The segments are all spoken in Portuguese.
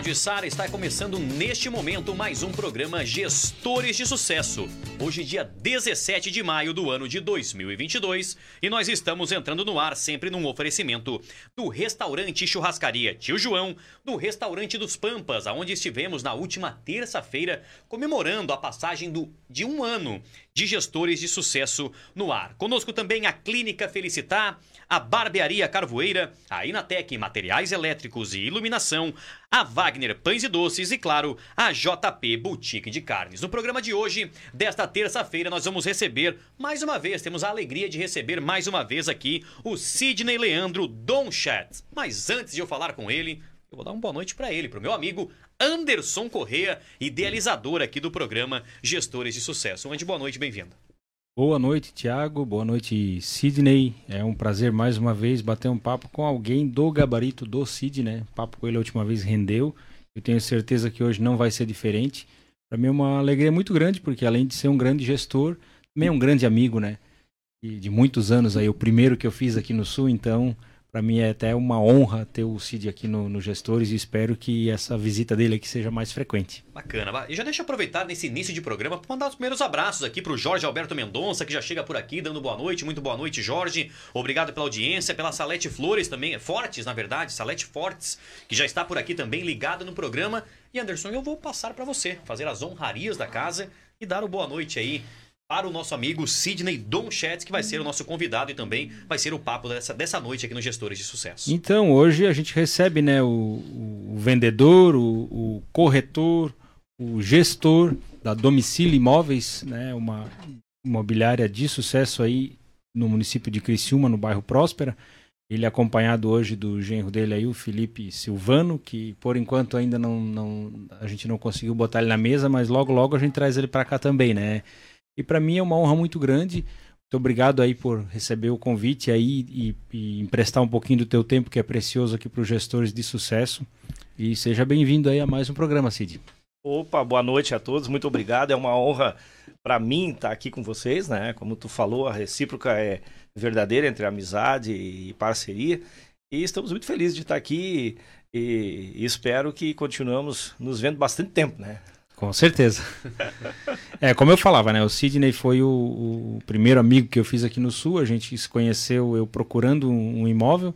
Rádio Sara está começando neste momento mais um programa Gestores de Sucesso. Hoje, dia 17 de maio do ano de 2022, e nós estamos entrando no ar sempre num oferecimento do restaurante Churrascaria Tio João, do restaurante dos Pampas, aonde estivemos na última terça-feira comemorando a passagem do, de um ano de gestores de sucesso no ar. Conosco também a Clínica Felicitar, a Barbearia Carvoeira, a Inatec Materiais Elétricos e Iluminação, a Wagner Pães e Doces e, claro, a JP Boutique de Carnes. No programa de hoje, desta terça-feira, nós vamos receber, mais uma vez, temos a alegria de receber mais uma vez aqui o Sidney Leandro Donchat. Mas antes de eu falar com ele, eu vou dar uma boa noite para ele, para o meu amigo Anderson Correa, idealizador aqui do programa Gestores de Sucesso. Andy, boa noite, bem-vindo. Boa noite, Tiago. Boa noite, Sidney. É um prazer mais uma vez bater um papo com alguém do gabarito do Sidney. O papo com ele a última vez rendeu. Eu tenho certeza que hoje não vai ser diferente. Para mim é uma alegria muito grande, porque além de ser um grande gestor, também é um grande amigo, né? E de muitos anos aí, o primeiro que eu fiz aqui no Sul, então para mim é até uma honra ter o Cid aqui no, no, Gestores e espero que essa visita dele aqui seja mais frequente. Bacana. E já deixa eu aproveitar nesse início de programa para mandar os primeiros abraços aqui para o Jorge Alberto Mendonça, que já chega por aqui dando boa noite. Muito boa noite, Jorge. Obrigado pela audiência, pela Salete Flores também, Fortes, na verdade, Salete Fortes, que já está por aqui também ligada no programa. E Anderson, eu vou passar para você, fazer as honrarias da casa e dar o boa noite aí para o nosso amigo Sidney Donchets, que vai ser o nosso convidado e também vai ser o papo dessa, dessa noite aqui no Gestores de Sucesso. Então, hoje a gente recebe né, o, o vendedor, o, o, corretor, o gestor da Domicílio Imóveis, né, uma imobiliária de sucesso aí no município de Criciúma, no bairro Próspera. Ele é acompanhado hoje do genro dele aí, o Felipe Silvano, que por enquanto ainda não, não a gente não conseguiu botar ele na mesa, mas logo logo a gente traz ele para cá também, né? E para mim é uma honra muito grande. Muito obrigado aí por receber o convite aí e, e emprestar um pouquinho do teu tempo que é precioso aqui para os gestores de sucesso. E seja bem-vindo aí a mais um programa, Cid. Opa, boa noite a todos. Muito obrigado. É uma honra para mim estar aqui com vocês, né? Como tu falou, a recíproca é verdadeira entre amizade e parceria. E estamos muito felizes de estar aqui e, e espero que continuamos nos vendo bastante tempo, né? Com certeza. é, como eu falava, né? O Sidney foi o, o, primeiro amigo que eu fiz aqui no Sul. A gente se conheceu eu procurando um, um imóvel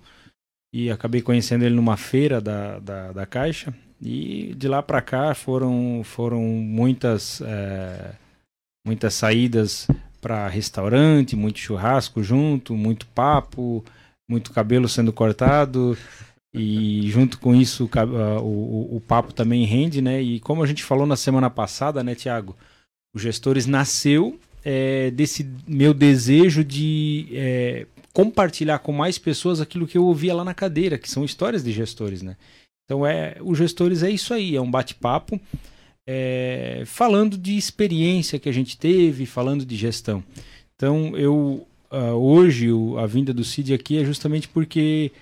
e acabei conhecendo ele numa feira da, da, da Caixa. E de lá para cá foram, foram muitas, é, muitas saídas para restaurante, muito churrasco junto, muito papo, muito cabelo sendo cortado. E junto com isso, o, o, o, papo também rende, né? E como a gente falou na semana passada, né, Tiago? O Gestores nasceu é, desse meu desejo de é, compartilhar com mais pessoas aquilo que eu ouvia lá na cadeira, que são histórias de gestores, né? Então, é, o Gestores é isso aí, é um bate-papo é, falando de experiência que a gente teve, falando de gestão. Então, eu uh, hoje, o, a vinda do Cid aqui é justamente porque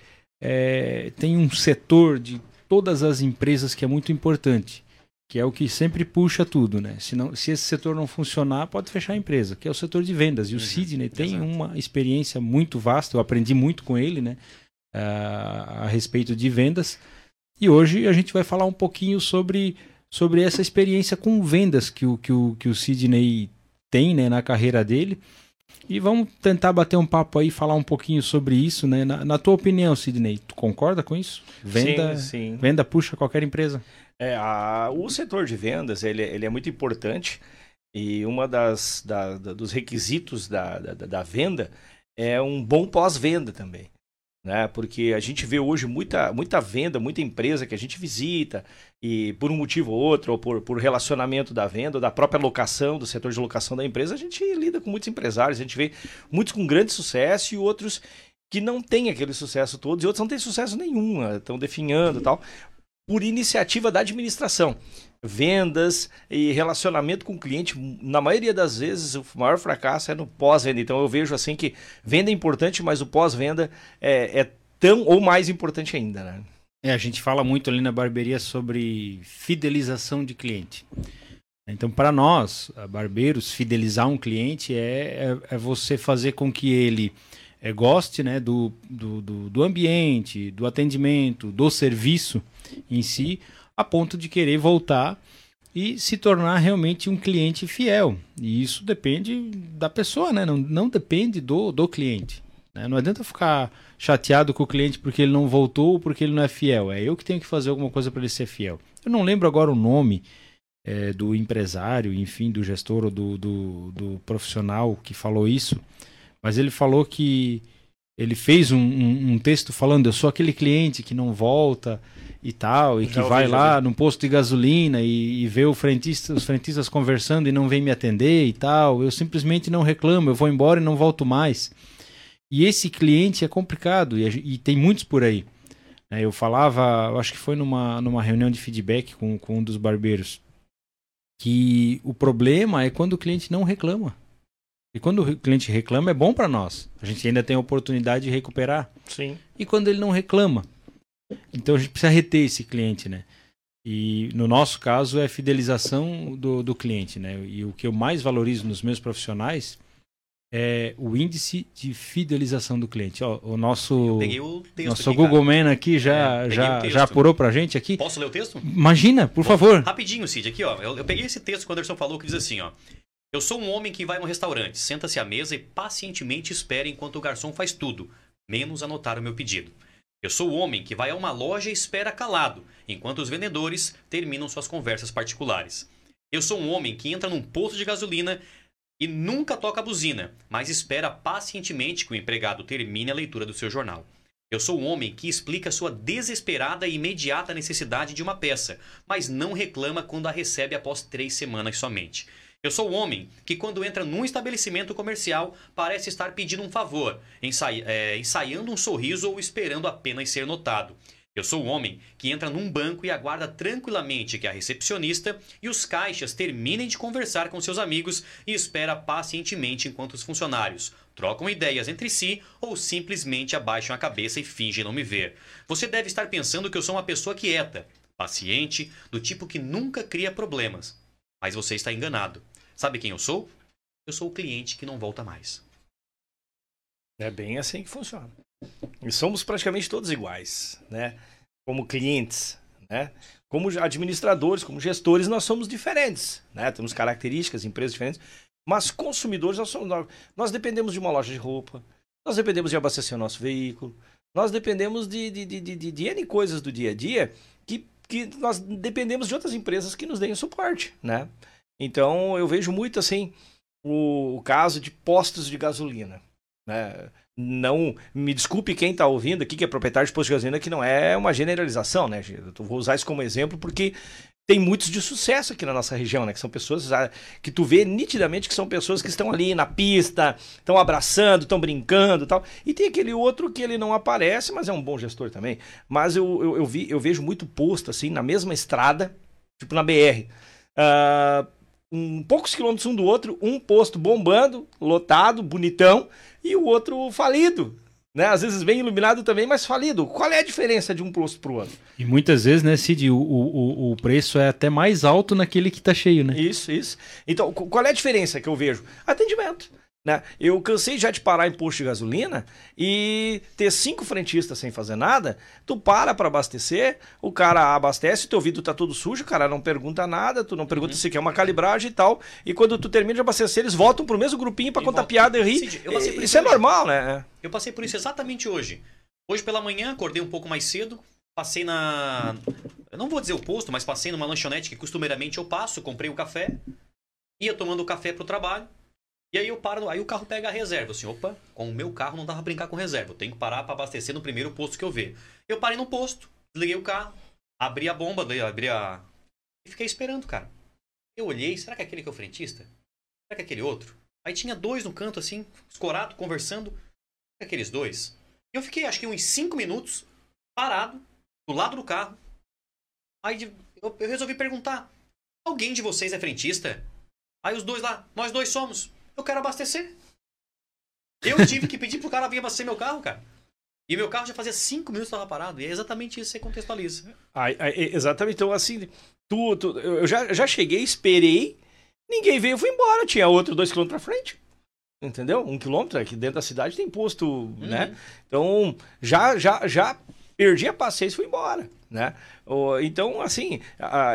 é, tem um setor de todas as empresas que é muito importante, que é o que sempre puxa tudo, né? Se, não, se esse setor não funcionar, pode fechar a empresa, que é o setor de vendas. E o uhum, Sidney tem exato. uma experiência muito vasta, eu aprendi muito com ele, né? a, a respeito de vendas. E hoje a gente vai falar um pouquinho sobre, sobre essa experiência com vendas que o, que o, que o Sidney tem né, na carreira dele. E vamos tentar bater um papo aí, falar um pouquinho sobre isso, né? Na, na tua opinião, Sidney, tu concorda com isso? Venda, sim, sim. venda puxa qualquer empresa. É, a, o setor de vendas ele, ele é muito importante e uma das da, da, dos requisitos da, da, da venda é um bom pós-venda também né? Porque a gente vê hoje muita, muita venda, muita empresa que a gente visita e por um motivo ou outro, ou por, por relacionamento da venda, da própria locação, do setor de locação da empresa, a gente lida com muitos empresários, a gente vê muitos com grande sucesso e outros que não têm aquele sucesso todo e outros não têm sucesso nenhum, estão definhando e tal, por iniciativa da administração vendas e relacionamento com o cliente, na maioria das vezes o maior fracasso é no pós-venda. Então eu vejo assim que venda é importante, mas o pós-venda é, é, tão ou mais importante ainda, né? É, a gente fala muito ali na barbearia sobre fidelização de cliente. Então, para nós, barbeiros, fidelizar um cliente é, é, é, você fazer com que ele é, goste né, do, do, do, do ambiente, do atendimento, do serviço em si, a ponto de querer voltar e se tornar realmente um cliente fiel. E isso depende da pessoa, né? Não, não depende do, do cliente. Né? Não adianta ficar chateado com o cliente porque ele não voltou ou porque ele não é fiel. É eu que tenho que fazer alguma coisa para ele ser fiel. Eu não lembro agora o nome é, do empresário, enfim, do gestor ou do, do, do, profissional que falou isso, mas ele falou que ele fez um, um, um texto falando: eu sou aquele cliente que não volta e tal, e que vai lá no posto de gasolina e, e vê frentista, os frentistas conversando e não vem me atender e tal. Eu simplesmente não reclamo, eu vou embora e não volto mais. E esse cliente é complicado e, e tem muitos por aí. É, eu falava, eu acho que foi numa, numa reunião de feedback com, com um dos barbeiros, que o problema é quando o cliente não reclama. E quando o cliente reclama é bom para nós. A gente ainda tem a oportunidade de recuperar. Sim. E quando ele não reclama, então a gente precisa reter esse cliente, né? E no nosso caso é fidelização do, do cliente, né? E o que eu mais valorizo nos meus profissionais é o índice de fidelização do cliente. Ó, o nosso o nosso aqui, Google Man aqui já, é, já, já apurou pra gente aqui. Posso ler o texto? Imagina, por Bom, favor. Rapidinho, Cid, aqui, ó. Eu, eu, peguei esse texto que o Anderson falou que diz assim, ó. Eu sou um homem que vai no restaurante, senta-se à mesa e pacientemente espera enquanto o garçom faz tudo, menos anotar o meu pedido. Eu sou o homem que vai a uma loja e espera calado, enquanto os vendedores terminam suas conversas particulares. Eu sou um homem que entra num posto de gasolina e nunca toca a buzina, mas espera pacientemente que o empregado termine a leitura do seu jornal. Eu sou um homem que explica sua desesperada e imediata necessidade de uma peça, mas não reclama quando a recebe após três semanas somente. Eu sou o homem que, quando entra num estabelecimento comercial, parece estar pedindo um favor, ensai é, ensaiando um sorriso ou esperando apenas ser notado. Eu sou o homem que entra num banco e aguarda tranquilamente que a recepcionista e os caixas terminem de conversar com seus amigos e espera pacientemente enquanto os funcionários trocam ideias entre si ou simplesmente abaixam a cabeça e fingem não me ver. Você deve estar pensando que eu sou uma pessoa quieta, paciente, do tipo que nunca cria problemas. Mas você está enganado. Sabe quem eu sou? Eu sou o cliente que não volta mais. É bem assim que funciona. E somos praticamente todos iguais, né? Como clientes, né? Como administradores, como gestores, nós somos diferentes, né? Temos características, empresas diferentes, mas consumidores nós somos nós dependemos de uma loja de roupa, nós dependemos de abastecer o nosso veículo, nós dependemos de, de, de, de, de N coisas do dia a dia que, que nós dependemos de outras empresas que nos deem suporte, né? Então eu vejo muito assim o, o caso de postos de gasolina. Né? Não me desculpe quem está ouvindo aqui que é proprietário de posto de gasolina, que não é uma generalização, né? Eu vou usar isso como exemplo porque tem muitos de sucesso aqui na nossa região, né? Que são pessoas ah, que tu vê nitidamente que são pessoas que estão ali na pista, estão abraçando, estão brincando tal. E tem aquele outro que ele não aparece, mas é um bom gestor também. Mas eu, eu, eu vi, eu vejo muito posto assim, na mesma estrada, tipo na BR. Uh, ah, um poucos quilômetros um do outro, um posto bombando, lotado, bonitão, e o outro falido. Né? Às vezes bem iluminado também, mas falido. Qual é a diferença de um posto para o outro? E muitas vezes, né, Cid, o, o, o preço é até mais alto naquele que está cheio, né? Isso, isso. Então, qual é a diferença que eu vejo? Atendimento. Né? Eu cansei já de parar em posto de gasolina e ter cinco frentistas sem fazer nada. Tu para para abastecer, o cara abastece, teu vidro tá todo sujo, o cara não pergunta nada, tu não pergunta uhum. se quer uma calibragem e tal. E quando tu termina de abastecer, eles voltam pro mesmo grupinho para contar piada e rir. Cid, isso, isso é normal, né? Eu passei por isso exatamente hoje. Hoje pela manhã, acordei um pouco mais cedo, passei na. Eu não vou dizer o posto, mas passei numa lanchonete que costumeiramente eu passo, comprei o um café, ia tomando o café pro trabalho. E aí eu paro, aí o carro pega a reserva. Assim, opa, com o meu carro não dá pra brincar com reserva. Eu tenho que parar para abastecer no primeiro posto que eu ver. Eu parei no posto, desliguei o carro, abri a bomba, abri a. E fiquei esperando, cara. Eu olhei, será que é aquele que é o frentista? Será que é aquele outro? Aí tinha dois no canto, assim, escorado, conversando. É aqueles dois? Eu fiquei, acho que uns cinco minutos, parado, do lado do carro. Aí eu, eu resolvi perguntar: alguém de vocês é frentista? Aí os dois lá, nós dois somos. Eu quero abastecer. Eu tive que pedir pro cara vir abastecer meu carro, cara. E meu carro já fazia cinco minutos que estava parado. E é exatamente isso que você contextualiza. Ai, exatamente. Então, assim, tu, tu, eu já, já cheguei, esperei, ninguém veio, eu fui embora. Tinha outro dois quilômetros pra frente. Entendeu? Um quilômetro aqui dentro da cidade tem posto, uhum. né? Então, já, já, já perdi a paciência e fui embora. né? Então, assim,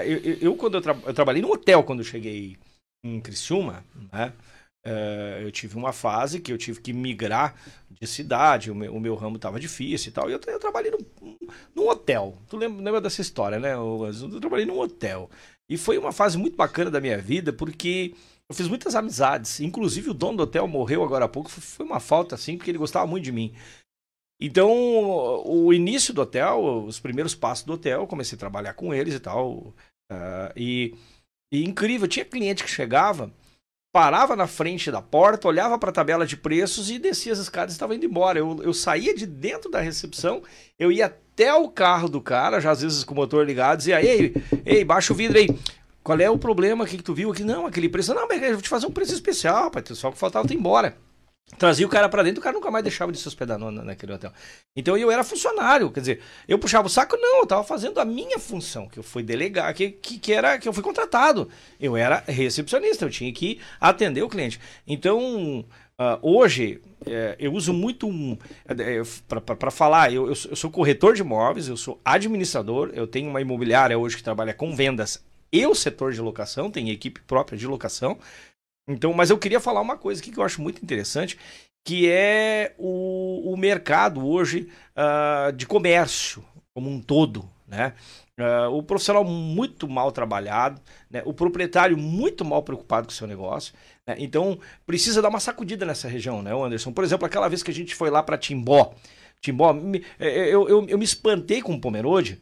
eu, eu quando eu, tra eu, trabalhei no hotel quando eu cheguei em Criciúma, né? Uh, eu tive uma fase que eu tive que migrar de cidade, o meu, o meu ramo estava difícil e tal, e eu, eu trabalhei num, num hotel. Tu lembra, lembra, dessa história, né? Eu, eu trabalhei num hotel. E foi uma fase muito bacana da minha vida, porque eu fiz muitas amizades. Inclusive, o dono do hotel morreu agora há pouco. Foi uma falta, assim, porque ele gostava muito de mim. Então, o início do hotel, os primeiros passos do hotel, comecei a trabalhar com eles e tal. Uh, e, e incrível, tinha cliente que chegava, parava na frente da porta, olhava para a tabela de preços e descia as escadas e estava indo embora. Eu, eu saía de dentro da recepção, eu ia até o carro do cara, já às vezes com o motor ligado, dizia: Ei, ei, baixa o vidro aí. Qual é o problema que, que tu viu aqui? Não, aquele preço. Não, mas eu vou te fazer um preço especial, rapaz. Só que faltava tu ir embora. Trazia o cara para dentro, o cara nunca mais deixava de se hospedar no, naquele hotel. Então eu era funcionário, quer dizer, eu puxava o saco, não, eu tava fazendo a minha função, que eu fui delegar, que, que, que era que eu fui contratado. Eu era recepcionista, eu tinha que atender o cliente. Então, uh, hoje, é, eu uso muito um. É, para falar, eu, eu, sou corretor de imóveis, eu sou administrador, eu tenho uma imobiliária hoje que trabalha com vendas e o setor de locação, tem equipe própria de locação. Então, mas eu queria falar uma coisa aqui que eu acho muito interessante, que é o, o mercado hoje uh, de comércio como um todo, né? Uh, o profissional muito mal trabalhado, né? o proprietário muito mal preocupado com o seu negócio. Né? Então, precisa dar uma sacudida nessa região, né, Anderson? Por exemplo, aquela vez que a gente foi lá para Timbó. Timbó, me, é, é, eu, eu, eu, me espantei com o Pomerode.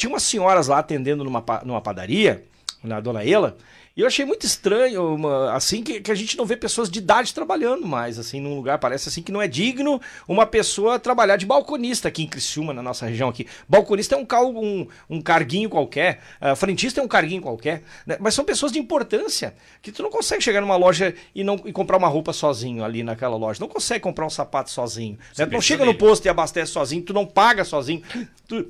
Tinha umas senhoras lá atendendo numa, numa padaria, na Dona Ela, e eu achei muito estranho, uma, assim, que, que, a gente não vê pessoas de idade trabalhando mais, assim, num lugar, parece assim que não é digno uma pessoa trabalhar de balconista aqui em Criciúma, na nossa região aqui. Balconista é um, cal, um, um carguinho qualquer, uh, frentista é um carguinho qualquer, né? mas são pessoas de importância, que tu não consegue chegar numa loja e, não, e comprar uma roupa sozinho ali naquela loja, não consegue comprar um sapato sozinho, né? Tu não chega no posto e abastece sozinho, tu não paga sozinho, tu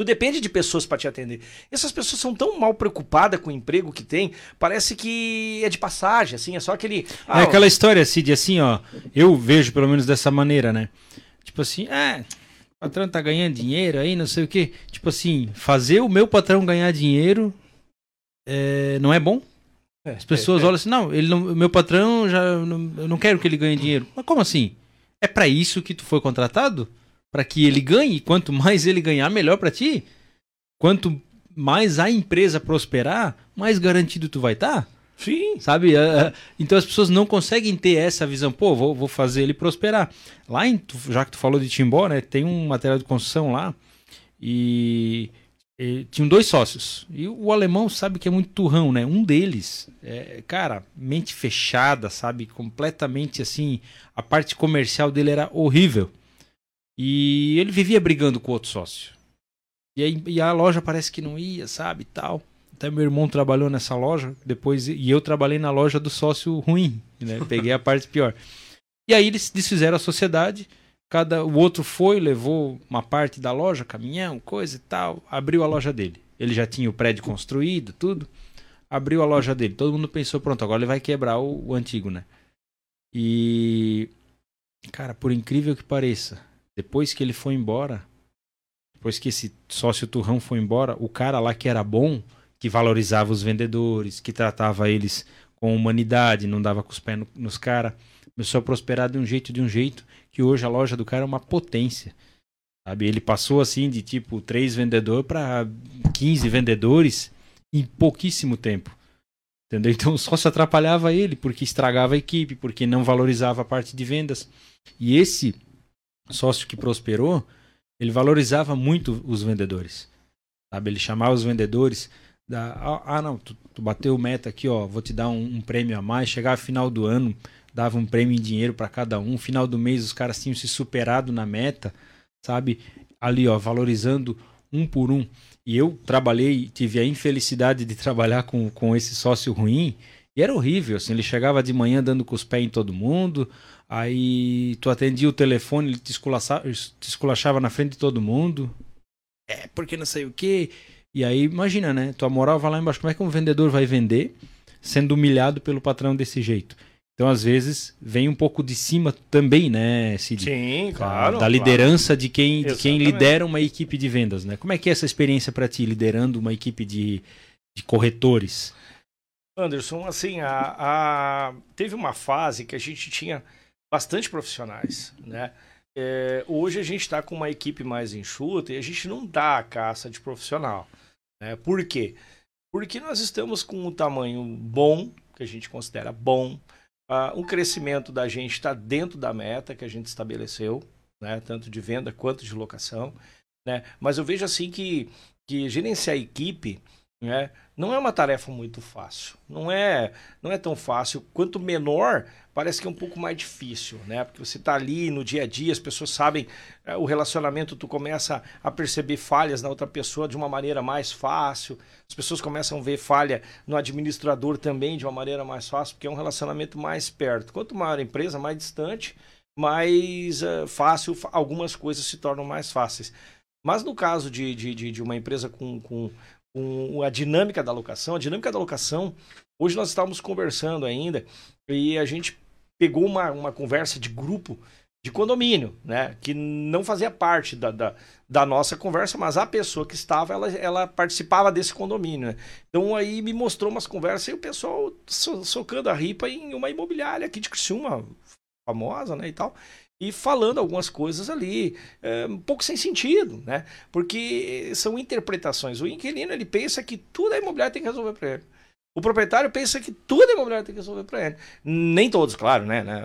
Tu depende de pessoas para te atender. Essas pessoas são tão mal preocupadas com o emprego que tem, parece que é de passagem, assim, é só aquele. Ah, é aquela história, Cid, assim, ó. Eu vejo pelo menos dessa maneira, né? Tipo assim, é. O patrão tá ganhando dinheiro aí, não sei o quê. Tipo assim, fazer o meu patrão ganhar dinheiro é, não é bom. É, As pessoas é, é. olham assim, não, ele não, meu patrão já. Não, eu não quero que ele ganhe dinheiro. Mas como assim? É para isso que tu foi contratado? Para que ele ganhe. Quanto mais ele ganhar, melhor para ti. Quanto mais a empresa prosperar, mais garantido tu vai estar. Tá. Sim. Sabe? Então as pessoas não conseguem ter essa visão. Pô, vou, vou fazer ele prosperar. Lá, em, já que tu falou de Timbó, né? Tem um material de construção lá. E, e tinham dois sócios. E o alemão sabe que é muito turrão, né? Um deles, é, cara, mente fechada, sabe? Completamente assim. A parte comercial dele era horrível. E ele vivia brigando com outro sócio. E, aí, e a loja parece que não ia, sabe, tal. Até meu irmão trabalhou nessa loja, depois e eu trabalhei na loja do sócio ruim, né? Peguei a parte pior. E aí eles desfizeram a sociedade, cada o outro foi, levou uma parte da loja, caminhão, coisa e tal, abriu a loja dele. Ele já tinha o prédio construído, tudo. Abriu a loja dele. Todo mundo pensou, pronto, agora ele vai quebrar o, o antigo, né? E cara, por incrível que pareça, depois que ele foi embora, depois que esse sócio turrão foi embora, o cara lá que era bom, que valorizava os vendedores, que tratava eles com humanidade, não dava com os pés no, nos caras, começou a prosperar de um jeito, de um jeito, que hoje a loja do cara é uma potência. Sabe? Ele passou assim de tipo três vendedores para 15 vendedores em pouquíssimo tempo. Entendeu? Então o sócio atrapalhava ele porque estragava a equipe, porque não valorizava a parte de vendas. E esse sócio que prosperou, ele valorizava muito os vendedores. Sabe? Ele chamava os vendedores da, ah, ah, não, tu, tu bateu meta aqui, ó, vou te dar um, um prêmio a mais. Chegava final do ano, dava um prêmio em dinheiro para cada um. Final do mês os caras tinham se superado na meta, sabe? Ali, ó, valorizando um por um. E eu trabalhei, tive a infelicidade de trabalhar com, com esse sócio ruim. E era horrível, assim, ele chegava de manhã dando com os pés em todo mundo, Aí tu atendia o telefone, ele te esculachava, te esculachava na frente de todo mundo. É, porque não sei o quê. E aí, imagina, né? Tua moral vai lá embaixo. Como é que um vendedor vai vender sendo humilhado pelo patrão desse jeito? Então, às vezes, vem um pouco de cima também, né, Cid? Sim, claro. Da, da liderança claro. de, quem, de quem lidera uma equipe de vendas, né? Como é que é essa experiência para ti, liderando uma equipe de, de corretores? Anderson, assim, a, a, teve uma fase que a gente tinha bastante profissionais, né? É, hoje a gente está com uma equipe mais enxuta e a gente não dá a caça de profissional. Né? Por quê? Porque nós estamos com um tamanho bom, que a gente considera bom, uh, um crescimento da gente está dentro da meta que a gente estabeleceu, né? tanto de venda quanto de locação. Né? Mas eu vejo assim que, que gerenciar a equipe né? Não é uma tarefa muito fácil. Não é, não é tão fácil. Quanto menor, parece que é um pouco mais difícil, né? Porque você está ali no dia a dia, as pessoas sabem é, o relacionamento, tu começa a perceber falhas na outra pessoa de uma maneira mais fácil. As pessoas começam a ver falha no administrador também de uma maneira mais fácil, porque é um relacionamento mais perto. Quanto maior a empresa, mais distante, mais uh, fácil, algumas coisas se tornam mais fáceis. Mas no caso de, de, de uma empresa com, com com a dinâmica da locação. A dinâmica da locação, hoje nós estávamos conversando ainda e a gente pegou uma, uma conversa de grupo de condomínio, né? Que não fazia parte da, da, da, nossa conversa, mas a pessoa que estava, ela, ela participava desse condomínio, né? Então aí me mostrou umas conversas e o pessoal so, socando a ripa em uma imobiliária aqui de Criciúma, famosa, né, e tal e falando algumas coisas ali, é, um pouco sem sentido, né? Porque são interpretações. O inquilino ele pensa que tudo a imobiliária tem que resolver para ele. O proprietário pensa que tudo a imobiliária tem que resolver para ele. Nem todos, claro, né? né?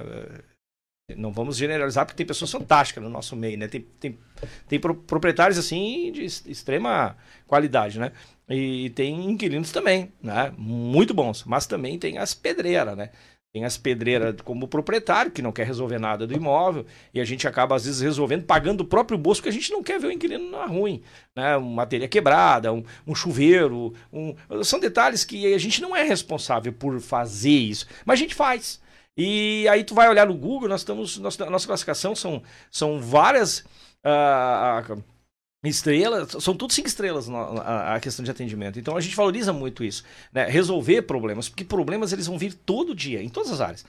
Não vamos generalizar, porque tem pessoas fantásticas no nosso meio, né? Tem, tem, tem proprietários, assim, de extrema qualidade, né? E tem inquilinos também, né? Muito bons. Mas também tem as pedreiras, né? Tem as pedreiras como proprietário, que não quer resolver nada do imóvel, e a gente acaba, às vezes, resolvendo, pagando o próprio bolso, porque a gente não quer ver o inquilino na ruim. Né? Uma telha quebrada, um, um chuveiro. Um... São detalhes que a gente não é responsável por fazer isso, mas a gente faz. E aí tu vai olhar no Google, nós estamos. Nossa, nossa classificação são, são várias. Uh, estrelas, são tudo cinco estrelas a, questão de atendimento. Então a gente valoriza muito isso, né? Resolver problemas, porque problemas eles vão vir todo dia, em todas as áreas.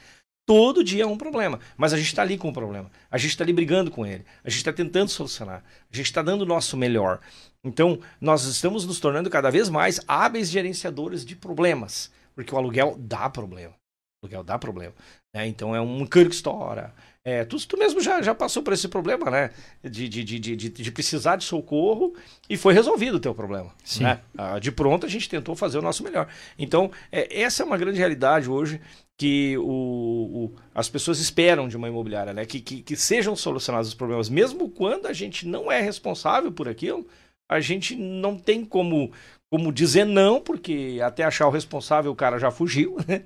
Todo dia é um problema, mas a gente está ali com o problema, a gente está ali brigando com ele, a gente está tentando solucionar, a gente está dando o nosso melhor. Então nós estamos nos tornando cada vez mais hábeis gerenciadores de problemas, porque o aluguel dá problema. O aluguel dá problema. Né? Então é um cano que estoura, é, tu, tu mesmo já, já passou por esse problema, né? De, de, de, de, de precisar de socorro e foi resolvido o teu problema. Sim. Né? Ah, de pronto a gente tentou fazer o nosso melhor. Então, é, essa é uma grande realidade hoje que o, o, as pessoas esperam de uma imobiliária, né? Que, que, que sejam solucionados os problemas, mesmo quando a gente não é responsável por aquilo, a gente não tem como, como dizer não, porque até achar o responsável o cara já fugiu, né?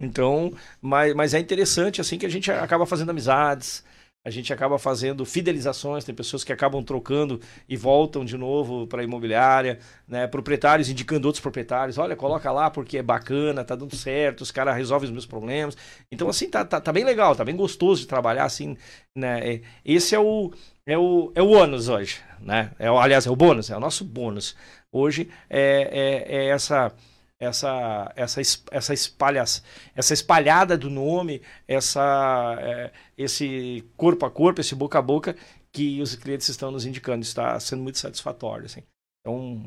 Então, mas, mas é interessante assim que a gente acaba fazendo amizades, a gente acaba fazendo fidelizações, tem pessoas que acabam trocando e voltam de novo para a imobiliária, né? proprietários indicando outros proprietários, olha, coloca lá porque é bacana, tá dando certo, os caras resolvem os meus problemas. Então, assim, tá, tá, tá, bem legal, tá bem gostoso de trabalhar assim, né? É, esse é o, é o, é o ônus hoje, né? É, aliás, é o bônus, é o nosso bônus. Hoje é, é, é essa essa essa essa espalha, essa espalhada do nome, essa é, esse corpo a corpo, esse boca a boca que os clientes estão nos indicando está sendo muito satisfatório, assim. Então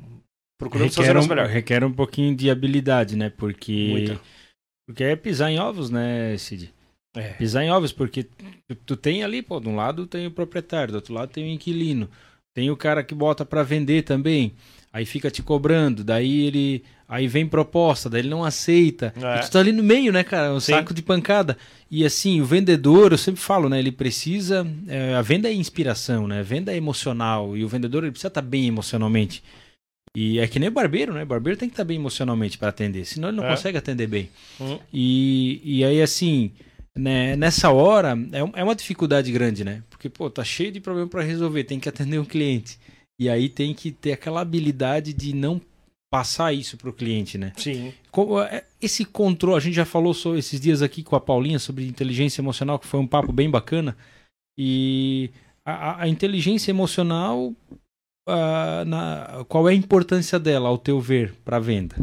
procuramos requer fazer o um, melhor. Requer um pouquinho de habilidade, né? Porque Muita. porque é pisar em ovos, né, Cid? É. Pisar em ovos, porque tu, tu, tem ali, pô, de um lado tem o proprietário, do outro lado tem o inquilino, tem o cara que bota para vender também aí fica te cobrando, daí ele. Aí vem proposta, daí ele não aceita. É. E tu tá ali no meio, né, cara? Um Sim. saco de pancada. E assim, o vendedor, eu sempre falo, né? Ele precisa. É, a venda é inspiração, né? A venda é emocional. E o vendedor ele precisa estar tá bem emocionalmente. E é que nem o barbeiro, né? O barbeiro tem que estar tá bem emocionalmente para atender, senão ele não é. consegue atender bem. Uhum. E, e aí, assim, né, nessa hora, é, é uma dificuldade grande, né? Porque, pô, tá cheio de problema para resolver, tem que atender um cliente. E aí tem que ter aquela habilidade de não passar isso para o cliente, né? Sim. É, esse controle, a gente já falou sobre esses dias aqui com a Paulinha sobre inteligência emocional, que foi um papo bem bacana. E a, a inteligência emocional, uh, na, qual é a importância dela, ao teu ver, para venda?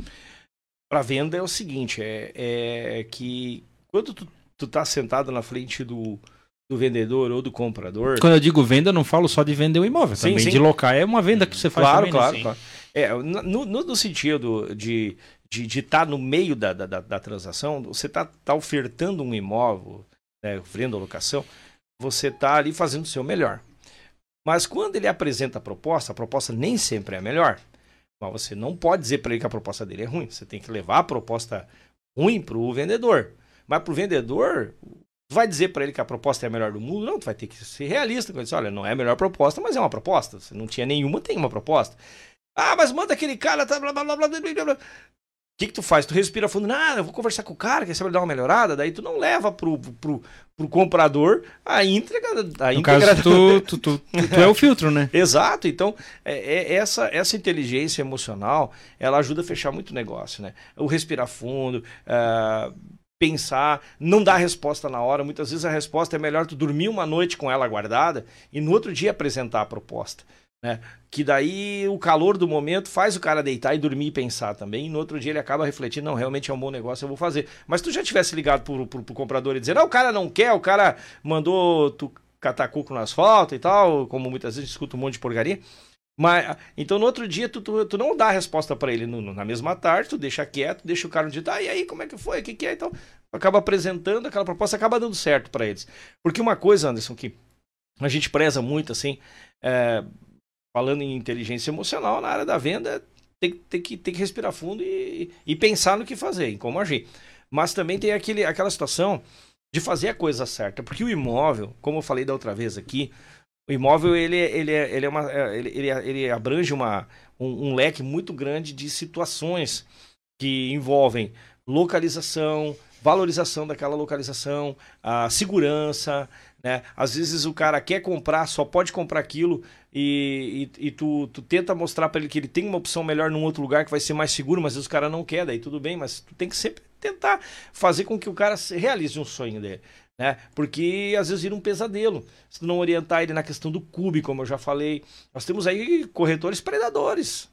Para venda é o seguinte, é, é que quando tu tu tá sentado na frente do, do vendedor ou do comprador. Quando eu digo venda, eu não falo só de vender o imóvel, Sim, também sim. de locar é uma venda que você faz claro, também, né? claro, claro. É, no, no, no sentido de estar de, de tá no meio da, da, da, transação, você está tá ofertando um imóvel, né, venda ou locação, você está ali fazendo o seu melhor. Mas quando ele apresenta a proposta, a proposta nem sempre é a melhor. Mas você não pode dizer para ele que a proposta dele é ruim. Você tem que levar a proposta ruim para o vendedor. Mas para o vendedor, vai dizer para ele que a proposta é a melhor do mundo? Não, tu vai ter que ser realista. com. Dizer, Olha, não é a melhor proposta, mas é uma proposta. Se não tinha nenhuma, tem uma proposta. Ah, mas manda aquele cara. Tá, blá, blá, blá, blá, blá, blá, blá. O que, que tu faz? Tu respira fundo, ah, eu vou conversar com o cara, quer saber dar uma melhorada, daí tu não leva pro, pro, pro comprador a íntegra. A No íntegra caso, tu, tu, tu, tu, é o filtro, né? Exato, então é, é- essa, essa inteligência emocional ela ajuda a fechar muito negócio, né? O respirar fundo, ah, pensar, não dar resposta na hora. Muitas vezes a resposta é melhor tu dormir uma noite com ela guardada e no outro dia apresentar a proposta. Né? Que daí o calor do momento faz o cara deitar e dormir e pensar também. E no outro dia ele acaba refletindo: não, realmente é um bom negócio, eu vou fazer. Mas tu já tivesse ligado pro, pro, pro comprador e dizer: não, o cara não quer, o cara mandou tu catar coco no asfalto e tal, como muitas vezes escuta um monte de porcaria. Mas, então no outro dia tu, tu, tu não dá a resposta para ele no- no- na mesma tarde, tu deixa quieto, deixa o cara no dia, tá, e aí, como é que foi? O que, que é? Então, acaba apresentando aquela proposta, acaba dando certo para eles. Porque uma coisa, Anderson, que a gente preza muito, assim, é, falando em inteligência emocional, na área da venda, tem, tem, que, tem que respirar fundo e, e pensar no que fazer, em como agir. Mas também tem aquele, aquela situação de fazer a coisa certa, porque o imóvel, como eu falei da outra vez aqui, o imóvel ele, ele, é, ele, é uma, é, ele, ele, ele abrange uma, um, um leque muito grande de situações que envolvem localização, valorização daquela localização, a segurança, né? Às vezes o cara quer comprar, só pode comprar aquilo e, e, e tu, tu tenta mostrar para ele que ele tem uma opção melhor num outro lugar que vai ser mais seguro, mas às vezes o cara não quer, daí tudo bem, mas tu tem que sempre tentar fazer com que o cara realize um sonho dele. Né? Porque às vezes vira um pesadelo. Se não orientar ele na questão do cube, como eu já falei. Nós temos aí corretores predadores.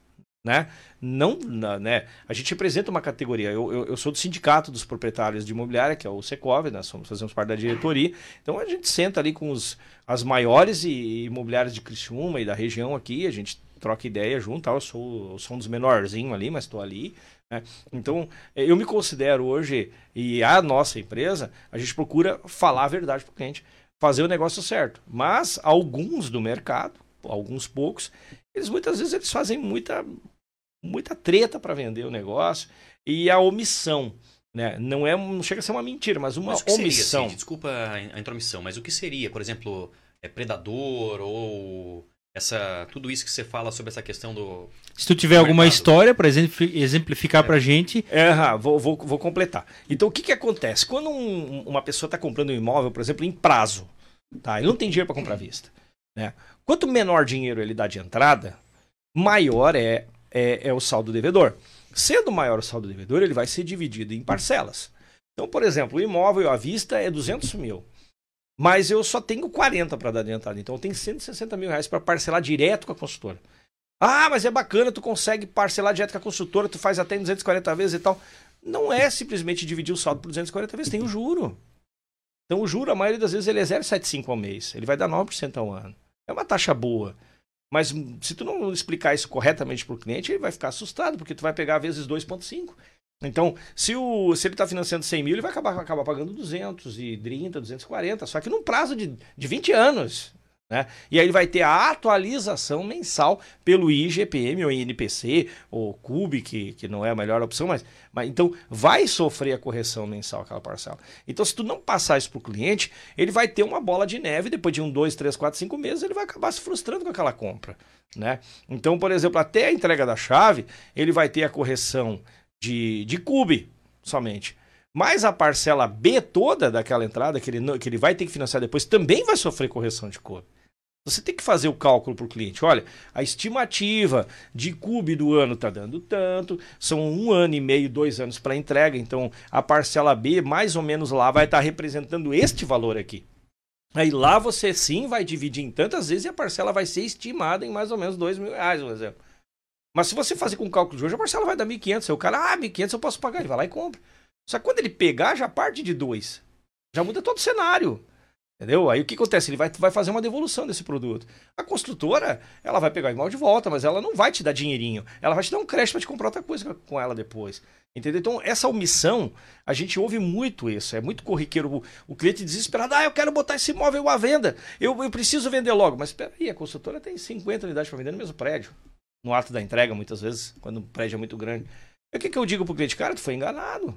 Né? Não, né? A gente representa uma categoria. Eu, eu, eu sou do sindicato dos proprietários de imobiliária, que é o Secov, nós somos, fazemos parte da diretoria. Então a gente senta ali com os, as maiores e- imobiliárias de Criciúma e da região aqui, a gente troca ideia junto. Eu, sou, eu sou um dos menorzinhos ali, mas estou ali. Né? Então eh, eu me considero hoje, e a nossa empresa, a gente procura falar a verdade para o cliente, fazer o negócio certo. Mas alguns do mercado, alguns poucos, eles muitas vezes eles fazem muita muita treta para vender o negócio e a omissão, né? Não é não chega a ser uma mentira, mas uma Mas o que seria, omissão. Cid? Desculpa a a intromissão, mas o que seria, por exemplo, é predador ou essa tudo isso que você fala sobre essa questão do Se tu tiver alguma história para exemplificar pra gente, É, vou, vou, vou completar. Então, o que, que acontece? Quando um- uma pessoa está comprando um imóvel, por exemplo, em prazo, tá? ele não tem dinheiro para comprar à vista. Né? Quanto menor dinheiro ele dá de entrada, maior é, é, é o saldo devedor. Sendo maior o saldo devedor, ele vai ser dividido em parcelas. Então, por exemplo, o imóvel à vista é 200 mil. Mas eu só tenho 40 para dar entrada. Então eu tenho 160 mil reais para parcelar direto com a consultora. Ah, mas é bacana, tu consegue parcelar direto com a consultora, tu faz até em 240 vezes e tal. Não é simplesmente dividir o saldo por 240 vezes, tem o juro. Então o juro, a maioria das vezes, ele é 0,75 ao mês. Ele vai dar 9% ao ano. É uma taxa boa. Mas se tu não explicar isso corretamente para o cliente, ele vai ficar assustado, porque tu vai pegar vezes 2,5. Então, se, o, se ele está financiando 100 mil, ele vai acabar, acabar pagando 230, 240, só que num prazo de, de 20 anos. Né? E aí ele vai ter a atualização mensal pelo IGPM ou INPC ou CUB, que, que não é a melhor opção, mas, mas então vai sofrer a correção mensal aquela parcela. Então, se tu não passar isso para o cliente, ele vai ter uma bola de neve, depois de um, dois, três, quatro, cinco meses, ele vai acabar se frustrando com aquela compra. Né? Então, por exemplo, até a entrega da chave, ele vai ter a correção de, de CUB somente. Mas a parcela B toda daquela entrada, que ele, que ele vai ter que financiar depois, também vai sofrer correção de CUB. Você tem que fazer o cálculo para o cliente. Olha, a estimativa de CUB do ano está dando tanto, são um ano e meio, dois anos para entrega, então a parcela B, mais ou menos lá, vai estar representando este valor aqui. Aí lá você sim vai dividir em tantas vezes e a parcela vai ser estimada em mais ou menos dois mil reais, por exemplo. Mas se você fazer com o cálculo de hoje, a parcela vai dar 1.500. Aí o cara, ah, 1.500 eu posso pagar. Ele vai lá e compra. Só que quando ele pegar, já parte de dois. Já muda todo o cenário. Entendeu? Aí o que acontece? Ele vai, vai fazer uma devolução desse produto. A construtora, ela vai pegar o imóvel de volta, mas ela não vai te dar dinheirinho. Ela vai te dar um crédito para te comprar outra coisa com ela depois. Entendeu? Então, essa omissão, a gente ouve muito isso. É muito corriqueiro. O, o cliente desesperado, ah, eu quero botar esse imóvel à venda. Eu, eu preciso vender logo. Mas espera aí, a construtora tem 50 unidades para vender no mesmo prédio. No ato da entrega, muitas vezes, quando o prédio é muito grande. E o que, que eu digo pro cliente? Cara, tu foi enganado.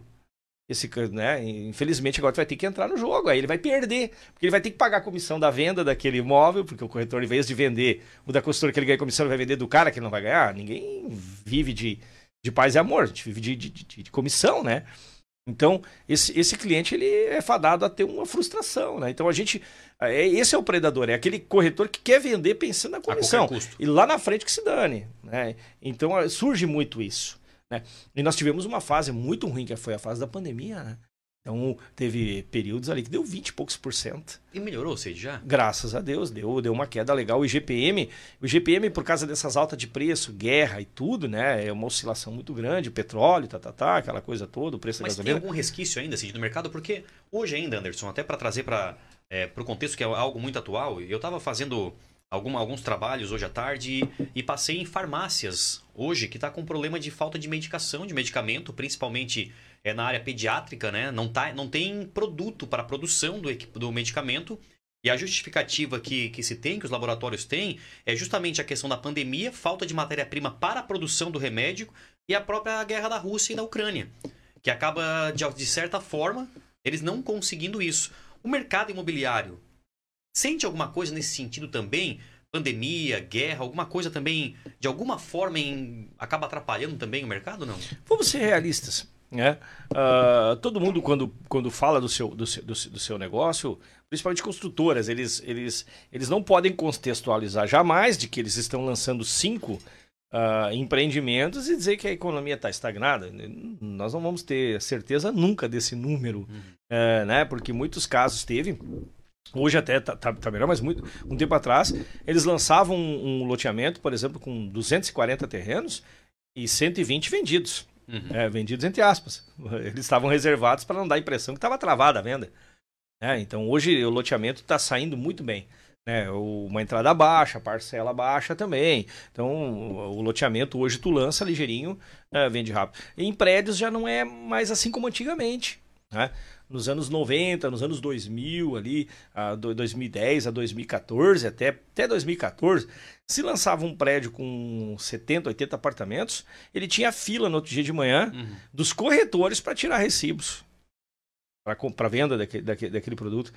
Esse, né, infelizmente agora tu vai ter que entrar no jogo, aí ele vai perder, porque ele vai ter que pagar a comissão da venda daquele imóvel, porque o corretor, em vez de vender o da consultora que ele ganha comissão, ele vai vender do cara que ele não vai ganhar. Ninguém vive de, de paz e amor, a gente vive de, de, de, de comissão, né? Então, esse, esse cliente ele é fadado a ter uma frustração, né? Então a gente. É, esse é o predador, é aquele corretor que quer vender pensando na comissão. E lá na frente que se dane. Né? Então surge muito isso. Né? E nós tivemos uma fase muito ruim, que foi a fase da pandemia, né? Então, teve períodos ali que deu 20 e poucos por cento. E melhorou, seja já? Graças a Deus, deu, deu uma queda legal. O IGPM, o IGPM, por causa dessas altas de preço, guerra e tudo, né? É uma oscilação muito grande, petróleo, tá, tá, tá, aquela coisa toda, o preço Mas da gasolina. tem algum resquício ainda, assim, no mercado? Porque hoje ainda, Anderson, até para trazer para é, o contexto que é algo muito atual, eu estava fazendo algum, alguns trabalhos hoje à tarde e, e passei em farmácias hoje que está com problema de falta de medicação, de medicamento, principalmente é, na área pediátrica, né? Não, tá, não tem produto para a produção do, do medicamento. E a justificativa que, que se tem, que os laboratórios têm, é justamente a questão da pandemia, falta de matéria-prima para a produção do remédio e a própria guerra da Rússia e da Ucrânia, que acaba, de, de certa forma, eles não conseguindo isso. O mercado imobiliário Sente alguma coisa nesse sentido também? Pandemia, guerra, alguma coisa também, de alguma forma, em... acaba atrapalhando também o mercado, não? Vamos ser realistas. Né? Uh, todo mundo, quando, quando fala do seu, do, seu, do, seu negócio, principalmente construtoras, eles, eles, eles não podem contextualizar jamais de que eles estão lançando cinco uh, empreendimentos e dizer que a economia está estagnada. Nós não vamos ter certeza nunca desse número, uhum. uh, né? porque muitos casos teve Hoje até tá, tá, tá, melhor, mas muito, um tempo atrás eles lançavam um, um, loteamento, por exemplo, com 240 terrenos e 120 vendidos. Uhum. É, vendidos entre aspas. Eles estavam reservados para não dar a impressão que estava travada a venda. É, então hoje o loteamento está saindo muito bem. Né? Uma entrada baixa, parcela baixa também. Então o loteamento hoje tu lança ligeirinho, é, vende rápido. em prédios já não é mais assim como antigamente. Né? Nos anos 90, nos anos 2000 ali, a 2010 a 2014, até, até 2014, se lançava um prédio com 70, 80 apartamentos, ele tinha fila no outro dia de manhã uhum. dos corretores para tirar recibos para venda daquele, daquele, daquele, produto.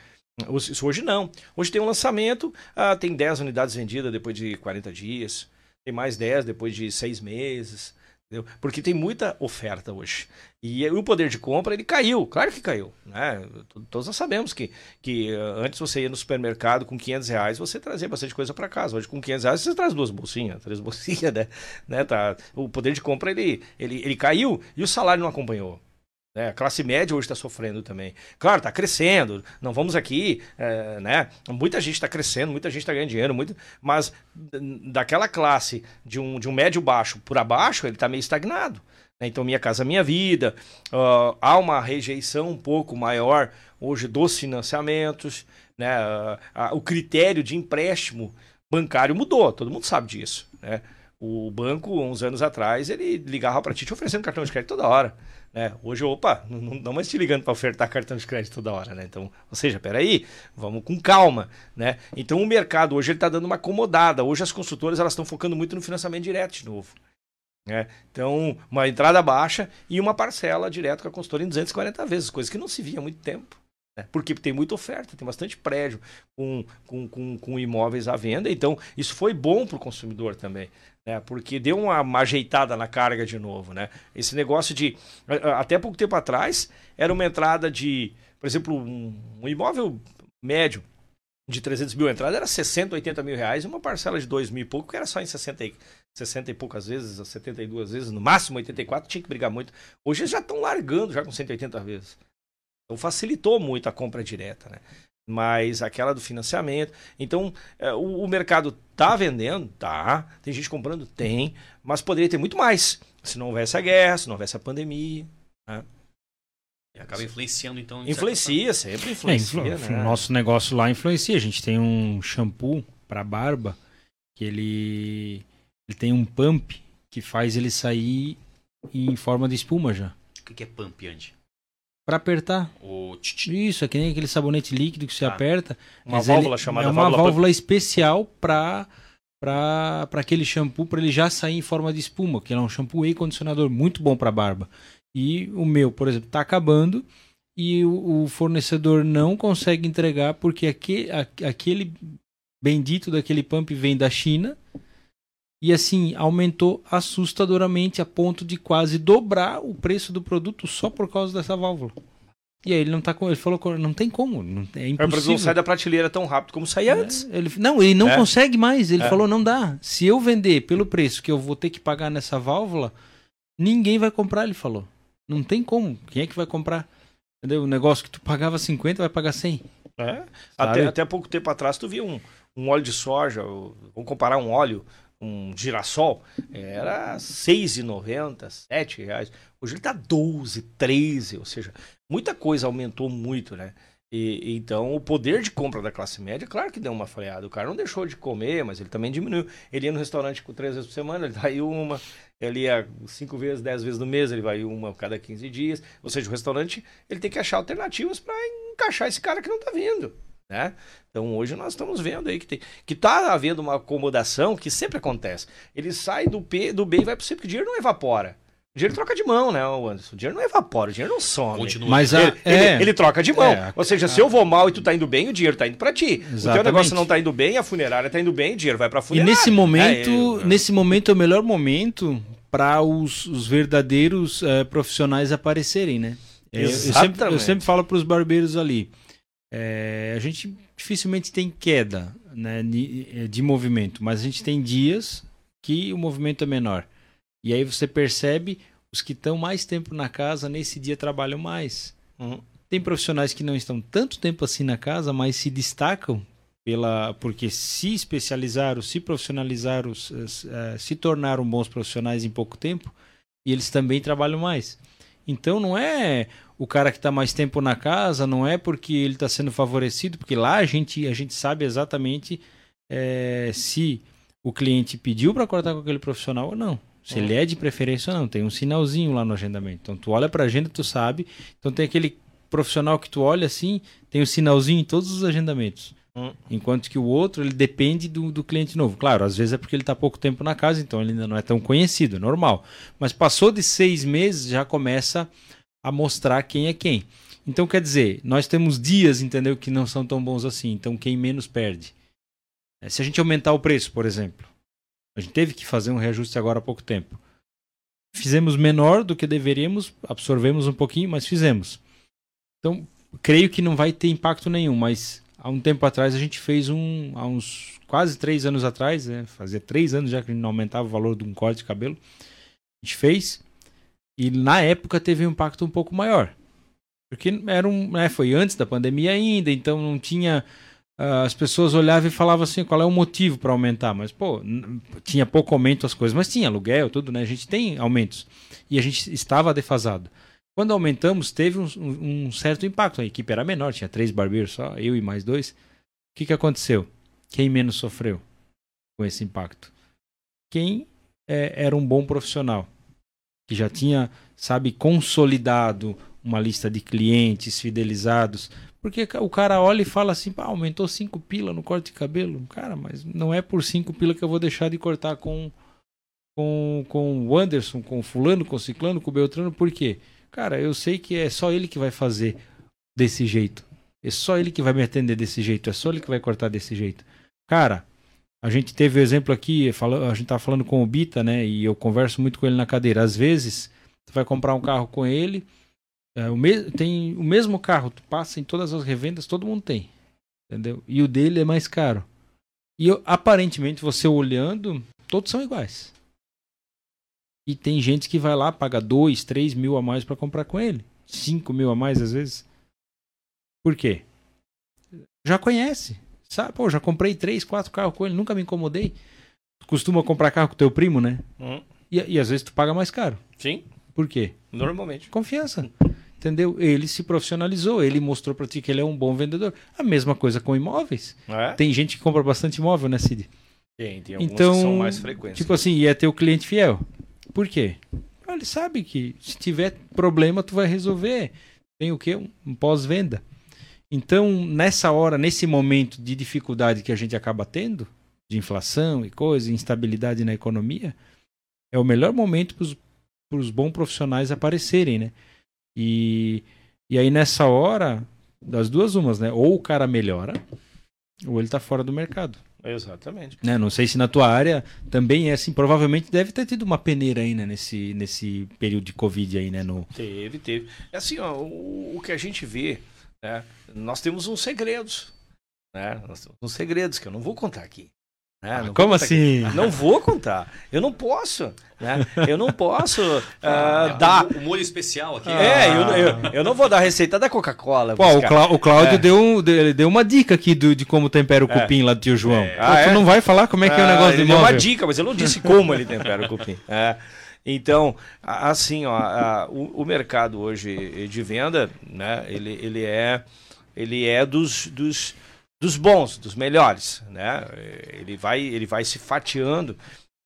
Isso hoje não. Hoje tem um lançamento, ah, tem 10 unidades vendidas depois de 40 dias, tem mais 10 depois de 6 meses. Porque tem muita oferta hoje. E o poder de compra, ele caiu. Claro que caiu. Né? Todos nós sabemos que, que eh, antes você ia no supermercado com 500 reais, você trazia bastante coisa para casa. Hoje com 500 reais você traz duas bolsinhas, três bolsinhas, né? né? Tá. O poder de compra, ele, ele, ele caiu e o salário não acompanhou. É, a classe média hoje está sofrendo também. Claro, está crescendo. Não vamos aqui, é, né? Muita gente está crescendo, muita gente está ganhando dinheiro, muito, mas daquela classe de um, de um médio baixo por abaixo, ele está meio estagnado. Né? Então, minha casa, minha vida. Uh, há uma rejeição um pouco maior hoje dos financiamentos. Né? Uh, uh, o critério de empréstimo bancário mudou, todo mundo sabe disso. Né? O banco, uns anos atrás, ele ligava para ti te oferecendo cartão de crédito toda hora. Né? Hoje, opa, não, não mais te ligando para ofertar cartão de crédito toda hora, né? Então, ou seja, peraí, vamos com calma, né? Então, o mercado hoje ele está dando uma acomodada. Hoje as construtoras elas estão focando muito no financiamento direto de novo. Né? Então, uma entrada baixa e uma parcela direto com a consultora em 240 vezes, coisa que não se via há muito tempo. Né? Porque tem muita oferta, tem bastante prédio com, com, com, com imóveis à venda. Então, isso foi bom para o consumidor também né? Porque deu uma, uma, ajeitada na carga de novo, né? Esse negócio de até pouco tempo atrás era uma entrada de, por exemplo, um, um imóvel médio de 300 mil entrada era 60, 80 mil reais e uma parcela de 2 mil e pouco que era só em 60 e, 60 e poucas vezes, 72 vezes, no máximo 84, tinha que brigar muito. Hoje eles já estão largando já com 180 vezes. Então facilitou muito a compra direta, né? Mas aquela do financiamento. Então, é, o, o, mercado tá vendendo, tá. Tem gente comprando, tem, mas poderia ter muito mais se não houvesse a guerra, se não houvesse a pandemia. Né? E acaba influenciando, então. Influencia, sempre É, influencia, influ- né? O nosso negócio lá influencia. A gente tem um shampoo para barba que ele, ele tem um pump que faz ele sair em forma de espuma já. O que que é pump, Andy? Para apertar. O Isso, é que nem aquele sabonete líquido que você Ah. aperta. Uma válvula ele- chamada É uma válvula, válvula especial para para aquele shampoo, para ele já sair em forma de espuma, que é um shampoo e condicionador muito bom para barba. E o meu, por exemplo, está acabando e o, o fornecedor não consegue entregar porque aque, a- aquele bendito daquele pump vem da China e assim aumentou assustadoramente a ponto de quase dobrar o preço do produto só por causa dessa válvula. E aí ele não tá com, ele falou, não tem como, não, é É, impossível. não sai da prateleira tão rápido como saía antes. Ele, não, ele não É. consegue mais. Ele É. falou, não dá. Se eu vender pelo preço que eu vou ter que pagar nessa válvula, ninguém vai comprar, ele falou. Não tem como. Quem é que vai comprar? Entendeu? O negócio que tu pagava 50 vai pagar 100. É. Até, até pouco tempo atrás tu via um, um óleo de soja, ou- vamos comparar um óleo, um girassol, era R$ 6,90, 7 reais. Hoje ele tá 12, 13, ou seja, muita coisa aumentou muito, né? E, então o poder de compra da classe média, claro que deu uma freada. O cara não deixou de comer, mas ele também diminuiu. Ele ia no restaurante com três vezes por semana, ele vai uma. Ele ia cinco vezes, dez vezes no mês, ele vai uma cada 15 dias. Ou seja, o restaurante ele tem que achar alternativas para encaixar esse cara que não tá vindo. Né? Então hoje nós estamos vendo aí que tem que tá havendo uma acomodação que sempre acontece. Ele sai do P, do B e vai pro C, porque o dinheiro não evapora. O dinheiro troca de mão, né, Anderson? O dinheiro não evapora, o dinheiro não some. Continua. Mas a, Ele, é, ele- ele troca de mão. É, Ou seja, se eu vou mal e tu tá indo bem, o dinheiro tá indo pra ti. O teu Exatamente. negócio não tá indo bem, a funerária tá indo bem, o dinheiro vai pra e funerária. nesse momento, É, nesse momento é o melhor momento para os, os verdadeiros eh, profissionais aparecerem, né? É, eu, sempre, eu Exatamente. sempre falo para os barbeiros ali. É, a gente dificilmente tem queda né, de, de movimento, mas a gente tem dias que o movimento é menor. E aí você percebe os que estão mais tempo na casa, nesse dia trabalham mais. Uhum. Tem profissionais que não estão tanto tempo assim na casa, mas se destacam pela porque se especializaram, se profissionalizaram, eh, se tornaram bons profissionais em pouco tempo e eles também trabalham mais. Então não é o cara que está mais tempo na casa, não é porque ele está sendo favorecido, porque lá a gente, a gente sabe exatamente eh, se o cliente pediu para cortar com aquele profissional ou não. Se ele é de preferência ou não. Tem um sinalzinho lá no agendamento. Então tu olha para a agenda, tu sabe. Então tem aquele profissional que tu olha assim, tem o sinalzinho em todos os agendamentos. Hum. Enquanto que o outro, ele depende do, do cliente novo. Claro, às vezes é porque ele está pouco tempo na casa, então ele ainda não é tão conhecido, é normal. Mas passou de seis meses, já começa a mostrar quem é quem. Então, quer dizer, nós temos dias, entendeu, que não são tão bons assim. Então, quem menos perde. É, Se a gente aumentar o preço, por exemplo, a gente teve que fazer um reajuste agora há pouco tempo. Fizemos menor do que deveríamos, absorvemos um pouquinho, mas fizemos. Então, creio que não vai ter impacto nenhum, mas há um tempo atrás a gente fez um. Há uns quase três anos atrás, né, fazia três anos já que a gente não aumentava o valor de um corte de cabelo. A gente fez. E na época teve um impacto um pouco maior. Porque era um, né, foi antes da pandemia ainda, então não tinha. ah, as pessoas olhavam e falavam assim, qual é o motivo para aumentar? Mas, pô, tinha pouco aumento as coisas, mas tinha aluguel, tudo, né? A gente tem aumentos. E a gente estava defasado. Quando aumentamos, teve um, um- certo impacto. A equipe era menor, tinha três barbeiros só, eu e mais dois. O que, que aconteceu? Quem menos sofreu com esse impacto? Quem eh, era um bom profissional, que já tinha, sabe, consolidado uma lista de clientes fidelizados. Porque o cara olha e fala assim, pá, aumentou cinco pila no corte de cabelo. Cara, mas não é por cinco pila que eu vou deixar de cortar com, com, com o Anderson, com o fulano, com o ciclano, com o Beltrano. Por quê? Cara, eu sei que é só ele que vai fazer desse jeito. É só ele que vai me atender desse jeito. É só ele que vai cortar desse jeito. Cara, a gente teve o exemplo aqui, a gente tá falando com o Bita, né? E eu converso muito com ele na cadeira. Às vezes, tu vai comprar um carro com ele, é, o me- tem o mesmo carro, tu passa em todas as revendas, todo mundo tem. Entendeu? E o dele é mais caro. E eu- aparentemente, você olhando, todos são iguais. E tem gente que vai lá, paga 2, 3 mil a mais para comprar com ele. 5 mil a mais às vezes. Por quê? Já conhece. Sabe? Pô, já comprei 3, 4 carros com ele, nunca me incomodei. Tu costuma comprar carro com teu primo, né? Hum. E, e às vezes tu paga mais caro. Sim, Por quê? normalmente. Confiança. Entendeu? Ele se profissionalizou, ele mostrou para ti que ele é um bom vendedor. A mesma coisa com imóveis. É? Tem gente que compra bastante imóvel, né, Cid? Tem, tem alguns Então, que são mais frequentes. Tipo assim, e é teu cliente fiel. Por quê? Ele sabe que se tiver problema, tu vai resolver. Tem o quê? Um pós-venda. Então, nessa hora, nesse momento de dificuldade que a gente acaba tendo, de inflação e coisa, instabilidade na economia, é o melhor momento para os bons profissionais aparecerem, né? E, e aí, nessa hora, das duas umas, né? Ou o cara melhora, ou ele tá fora do mercado. Exatamente. Né? Não sei se na tua área também é assim. Provavelmente deve ter tido uma peneira aí, né? Nesse, nesse período de Covid aí, né? No... Teve, teve. É assim, ó, o, o que a gente vê, né? Nós temos uns segredos, né? Nós temos uns segredos que eu não vou contar aqui. Né? Ah, como contar assim? aqui. Não vou contar. Eu não posso, né? Eu não posso ah, dar... O, o molho especial aqui. É, eu, eu, eu não vou dar a receita da Coca-Cola. O. Clá- o Cláudio É. deu, deu- deu uma dica aqui do- de como tempera o É. cupim lá do tio João. É. Pô, Ah, tu é? não vai falar como é que é o Ah, negócio ele deu imóvel? uma dica, mas eu não disse como ele tempera o cupim. Então, assim, ó, a- o, o mercado hoje de venda, né, ele, ele é, ele é dos, dos, dos bons, dos melhores, né? Ele vai, ele vai se fatiando,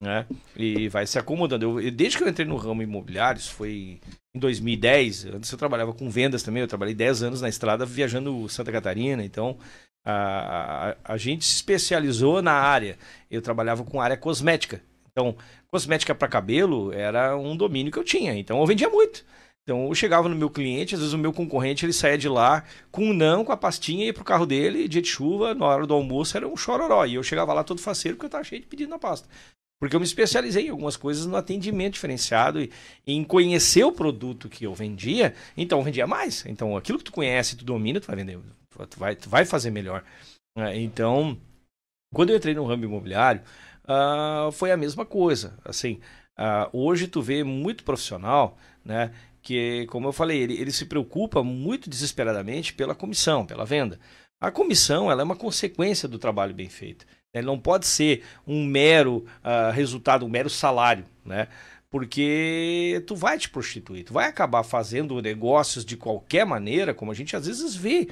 né? E vai se acomodando. Eu, desde que eu entrei no ramo imobiliário, isso foi em 2010, antes eu trabalhava com vendas também, eu trabalhei 10 anos na estrada viajando Santa Catarina, então a, a, a gente se especializou na área. Eu trabalhava com área cosmética. Então, cosmética para cabelo era um domínio que eu tinha. Então, eu vendia muito. Então, eu chegava no meu cliente, às vezes o meu concorrente ele saía de lá com um não, com a pastinha, ia pro carro dele, dia de chuva, na hora do almoço era um chororó. E eu chegava lá todo faceiro porque eu tava cheio de pedido na pasta. Porque eu me especializei em algumas coisas no atendimento diferenciado e em conhecer o produto que eu vendia, então eu vendia mais. Então, aquilo que tu conhece, tu domina, tu vai vender, tu vai, tu vai fazer melhor. É, Então, quando eu entrei no ramo imobiliário, ah, foi a mesma coisa. Assim, ah, hoje tu vê muito profissional, né? Que, como eu falei, ele, ele se preocupa muito desesperadamente pela comissão, pela venda. A comissão ela é uma consequência do trabalho bem feito. Ele não pode ser um mero ah, resultado, um mero salário, né? Porque tu vai te prostituir, tu vai acabar fazendo negócios de qualquer maneira, como a gente às vezes vê.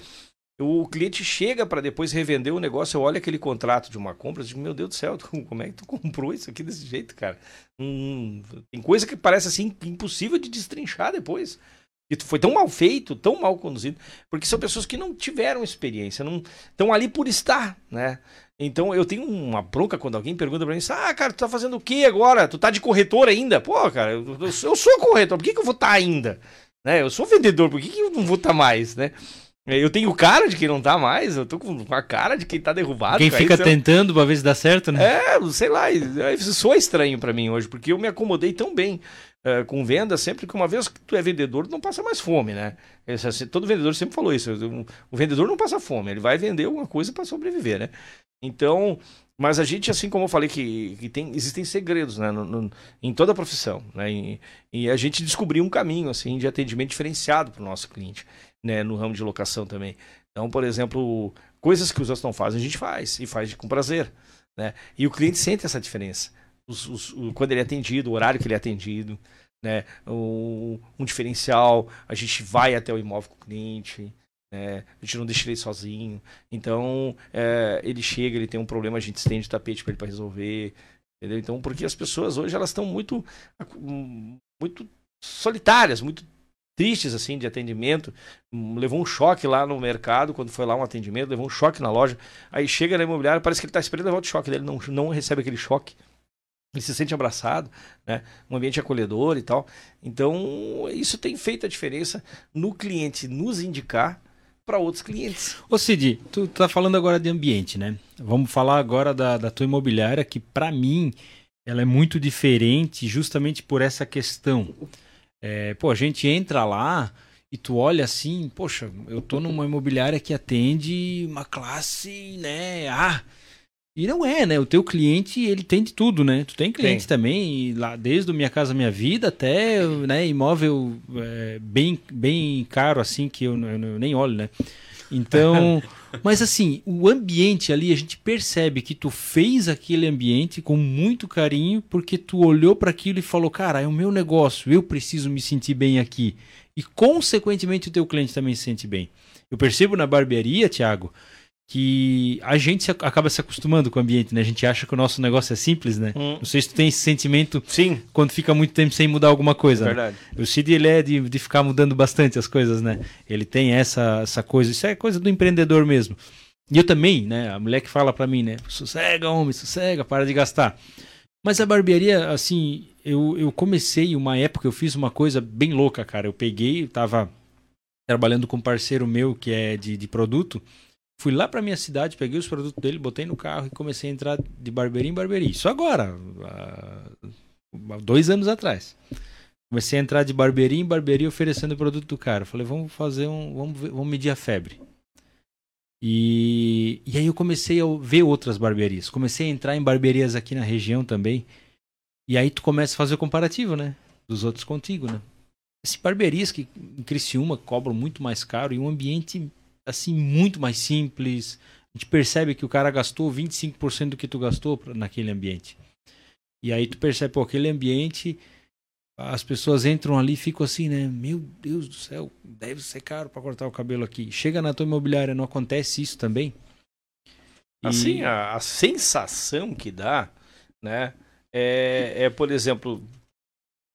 O cliente chega para depois revender o negócio, eu olho aquele contrato de uma compra e digo, meu Deus do céu, como é que tu comprou isso aqui desse jeito, cara? Hum, tem coisa que parece assim impossível de destrinchar depois. E tu foi tão mal feito, tão mal conduzido, porque são pessoas que não tiveram experiência, não estão ali por estar, né? Então eu tenho uma bronca quando alguém pergunta pra mim, ah, cara, tu tá fazendo o que agora? Tu tá de corretor ainda? Pô, cara, eu, eu eu sou corretor, por que, que eu vou estar ainda? Né? Eu sou vendedor, por que, que eu não vou estar mais, né? Eu tenho cara de quem não tá mais, eu tô com a cara de quem tá derrubado. Quem caído, fica sei lá. tentando pra ver se dá certo, né? É, sei lá, isso soa estranho pra mim hoje, porque eu me acomodei tão bem eh, com venda, sempre que uma vez que tu é vendedor, tu não passa mais fome, né? Esse, assim, todo vendedor sempre falou isso. o- O vendedor não passa fome, ele vai vender alguma coisa pra sobreviver, né? Então, mas a gente, assim como eu falei que, que tem, existem segredos, né, no- no- em toda a profissão, né? E, e a gente descobriu um caminho, assim, de atendimento diferenciado pro nosso cliente, né? No ramo de locação também. Então, por exemplo, coisas que os outros não fazem, a gente faz, e faz com prazer, né? E o cliente sente essa diferença. Os- os- o- quando ele é atendido, o horário que ele é atendido, né? O- um diferencial, a gente vai até o imóvel com o cliente, né? a gente não deixa ele sozinho. Então, é, ele chega, ele tem um problema, a gente estende o tapete para ele para resolver. Entendeu? Então, porque as pessoas hoje elas estão muito, muito solitárias, muito tristes assim de atendimento. Hum, Levou um choque lá no mercado quando foi lá um atendimento, levou um choque na loja. Aí chega na imobiliária, parece que ele está esperando levar o choque dele, não, não recebe aquele choque. Ele se sente abraçado, né? Um ambiente acolhedor e tal. Então, isso tem feito a diferença no cliente nos indicar para outros clientes. Ô Cid, tu tá falando agora de ambiente, né? Vamos falar agora da, da tua imobiliária, que pra mim ela é muito diferente justamente por essa questão. É, pô, a gente entra lá e tu olha assim, poxa, eu tô numa imobiliária que atende uma classe, né, A. E não é, né? O teu cliente, ele tem de tudo, né? Tu tem cliente Tem. também, lá desde o Minha Casa Minha Vida até, né, imóvel é, bem, bem caro assim, que eu, eu- eu nem olho, né? Então, Mas assim, o ambiente ali, a gente percebe que tu fez aquele ambiente com muito carinho, porque tu olhou para aquilo e falou: "Cara, é o meu negócio, eu preciso me sentir bem aqui". E consequentemente o teu cliente também se sente bem. Eu percebo na barbearia, Thiago, que a gente se, acaba se acostumando com o ambiente, né? A gente acha que o nosso negócio é simples, né? Hum. Não sei se tu tem esse sentimento Sim. quando fica muito tempo sem mudar alguma coisa. Né? Verdade. Né? O Cid, ele é de, de ficar mudando bastante as coisas, né? Ele tem essa, essa coisa, isso é coisa do empreendedor mesmo. E eu também, né? A mulher que fala para mim, né? Sossega, homem, sossega, para de gastar. Mas a barbearia, assim, eu, eu comecei uma época, eu fiz uma coisa bem louca, cara. Eu peguei, eu tava trabalhando com um parceiro meu que é de, de produto, Fui lá para minha cidade, peguei os produtos dele, botei no carro e comecei a entrar de barbearia em barbearia. Isso agora, há dois anos atrás. Comecei a entrar de barbearia em barbearia oferecendo o produto do cara. Falei, vamos fazer um. Vamos, ver, vamos medir a febre. E, e aí eu comecei a ver outras barbearias. Comecei a entrar em barbearias aqui na região também. E aí tu começa a fazer o comparativo, né? Dos outros contigo, né? Esse barbearias que em Criciúma cobram muito mais caro e um ambiente assim muito mais simples. A gente percebe que o cara gastou 25% do que tu gastou naquele ambiente. E aí tu percebe, pô, aquele ambiente, as pessoas entram ali e ficam assim, né? Meu Deus do céu, deve ser caro para cortar o cabelo aqui. Chega na tua imobiliária, não acontece isso também? E... Assim, a, a sensação que dá, né? É, é, por exemplo,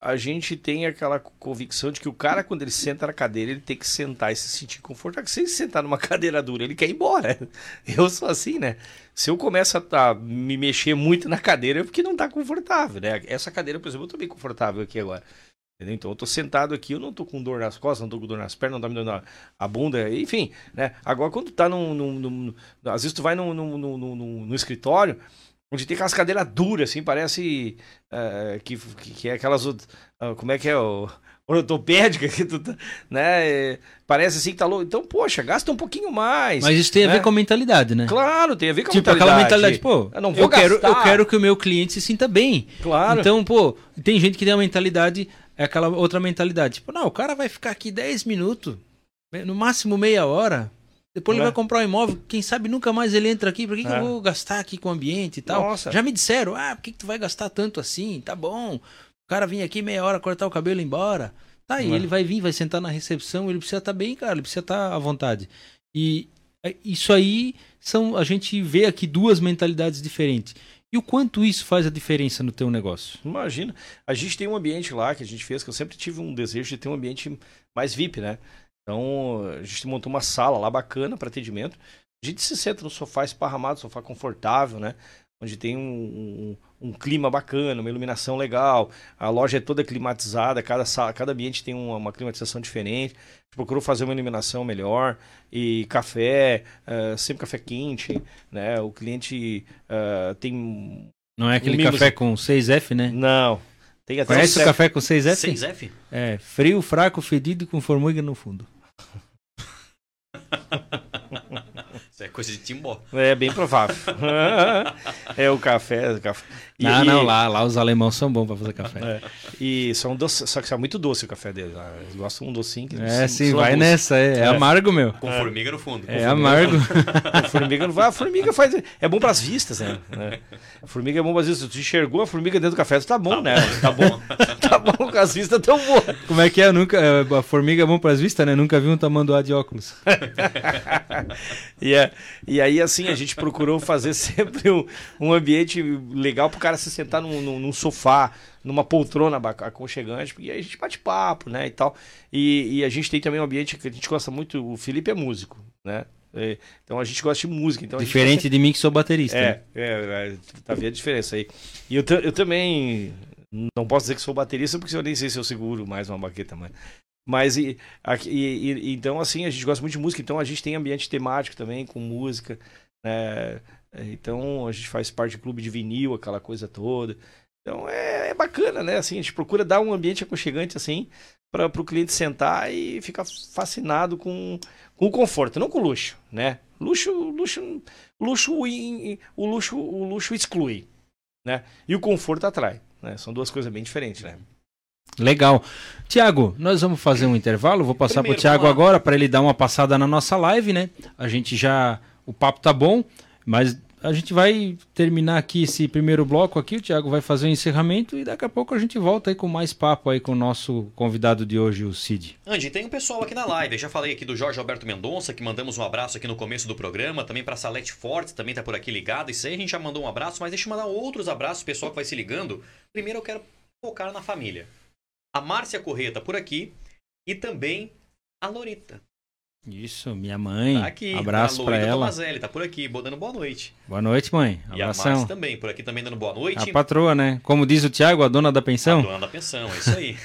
a gente tem aquela convicção de que o cara, quando ele senta na cadeira, ele tem que sentar e se sentir confortável. Se ele sentar numa cadeira dura, ele quer ir embora. Eu sou assim, né? Se eu começo a tá, me mexer muito na cadeira, é porque não tá confortável, né? Essa cadeira, por exemplo, eu tô bem confortável aqui agora. Entendeu? Então eu tô sentado aqui, eu não tô com dor nas costas, não tô com dor nas pernas, não tá me dando a, a bunda, enfim, né? Agora quando tá num, num, num, Às vezes tu vai no, no, no escritório, Onde tem aquelas cadeiras duras, assim, parece uh, que, que é aquelas. Uh, como é que é? O, ortopédica, que tu, tá, né? Parece assim que tá louco. Então, poxa, gasta um pouquinho mais. Mas isso tem né? a ver com a mentalidade, né? Claro, tem a ver com a tipo, mentalidade. aquela mentalidade, pô, eu, não vou eu quero, eu quero que o meu cliente se sinta bem. Claro. Então, pô, tem gente que tem a mentalidade, é aquela outra mentalidade. Tipo, não, o cara vai ficar aqui 10 minutos, no máximo meia hora. Depois ele vai é? comprar um imóvel, quem sabe nunca mais ele entra aqui. Por que, é. que eu é. vou gastar aqui com o ambiente e tal? Nossa. Já me disseram, ah, por que, que tu vai gastar tanto assim? Tá bom. O cara vem aqui meia hora cortar o cabelo e ir embora. Tá aí, é. ele vai vir, vai sentar na recepção, ele precisa estar tá bem, cara, ele precisa estar tá à vontade. E isso aí são. A gente vê aqui duas mentalidades diferentes. E o quanto isso faz a diferença no teu negócio? Imagina. A gente tem um ambiente lá que a gente fez, que eu sempre tive um desejo de ter um ambiente mais VIP, né? Então, a gente montou uma sala lá bacana para atendimento. A gente se senta no sofá esparramado, sofá confortável, né? Onde tem um, um, um, clima bacana, uma iluminação legal. A loja é toda climatizada, cada, sala, cada ambiente tem uma, uma climatização diferente. A gente procurou fazer uma iluminação melhor. E café, uh, sempre café quente, né? O cliente uh, tem... Não é aquele café com 6F, né? Não. Tem até Conhece o café com 6F? 6F? É, frio, fraco, fedido e com formiga no fundo. Isso é coisa de timbó. É bem provável. é o café. O café. E, não, não, lá, lá os alemãos são bons para fazer café. É, e são doce, só que é muito doce o café deles. Eles gostam de um docinho. Que é, sim, vai doce. nessa. É, é, é, amargo, meu. Com formiga no fundo. É amargo. Formiga no A formiga faz. É bom para as vistas, né? A formiga é bom para as vistas. Tu enxergou a formiga dentro do café, tá bom, tá né? Bom, tá bom. bom, com as vistas tão boas. Como é que é? nunca, a formiga é bom para as vistas, né? Nunca vi um tamanduá de óculos. e, é, e aí, assim, a gente procurou fazer sempre um, um ambiente legal pro cara se sentar num, num, num sofá, numa poltrona aconchegante, porque aí a gente bate papo, né, e tal. E, e, a gente tem também um ambiente que a gente gosta muito, o Felipe é músico, né? É, então a gente gosta de música. Então Diferente gosta... de mim que sou baterista. É, né? é, é, tá vendo a diferença aí. E eu, eu também não posso dizer que sou baterista, porque eu nem sei se eu seguro mais uma baqueta, mas mas e, e, e, então, assim, a gente gosta muito de música, então a gente tem ambiente temático também, com música, né? Então a gente faz parte de clube de vinil, aquela coisa toda. Então é, é bacana, né? Assim, a gente procura dar um ambiente aconchegante, assim, para o cliente sentar e ficar fascinado com, com o conforto, não com o luxo, né? Luxo, luxo, luxo, o luxo, o luxo exclui, né? E o conforto atrai, né? São duas coisas bem diferentes, né? Legal. Tiago, nós vamos fazer um intervalo. Vou passar para o Tiago agora para ele dar uma passada na nossa live, né? A gente já. O papo tá bom, mas a gente vai terminar aqui esse primeiro bloco aqui, o Thiago vai fazer o encerramento e daqui a pouco a gente volta aí com mais papo aí com o nosso convidado de hoje, o Cid. Andy, tem um pessoal aqui na live, eu já falei aqui do Jorge Alberto Mendonça, que mandamos um abraço aqui no começo do programa, também para Salete Fortes, também tá por aqui ligado, isso aí a gente já mandou um abraço, mas deixa eu mandar outros abraços, pessoal que vai se ligando. Primeiro eu quero focar na família. A Márcia Corrêa tá por aqui e também a Lorita. Isso, minha mãe. Tá aqui. Abraço para ela. Tomazelli, tá por aqui, dando boa noite. Boa noite, mãe. Abração. E a Márcia também, por aqui também dando boa noite. A patroa, né? Como diz o Tiago, a dona da pensão. A dona da pensão, é isso aí.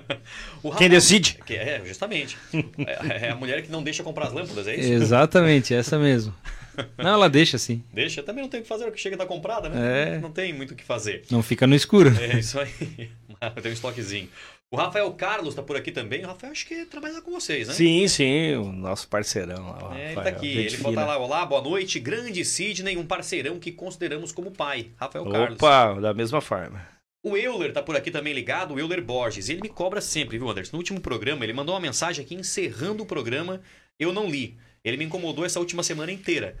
Quem decide? Que é, justamente. É, é, a mulher que não deixa comprar as lâmpadas, é isso? Exatamente, essa mesmo. Não, ela deixa sim. Deixa, também não tem o que fazer, porque chega da comprada, né? É. Não tem muito o que fazer. Não fica no escuro. É isso aí. tem um estoquezinho. O Rafael Carlos está por aqui também. O Rafael acho que trabalha com vocês, né? Sim, sim, o nosso parceirão lá. É, ele tá aqui. Ele fala lá, olá, boa noite. Grande Sidney, um parceirão que consideramos como pai. Rafael Opa, Carlos. Opa, da mesma forma. O Euler tá por aqui também ligado, o Euler Borges. Ele me cobra sempre, viu, Anderson? No último programa, ele mandou uma mensagem aqui encerrando o programa. Eu não li. Ele me incomodou essa última semana inteira.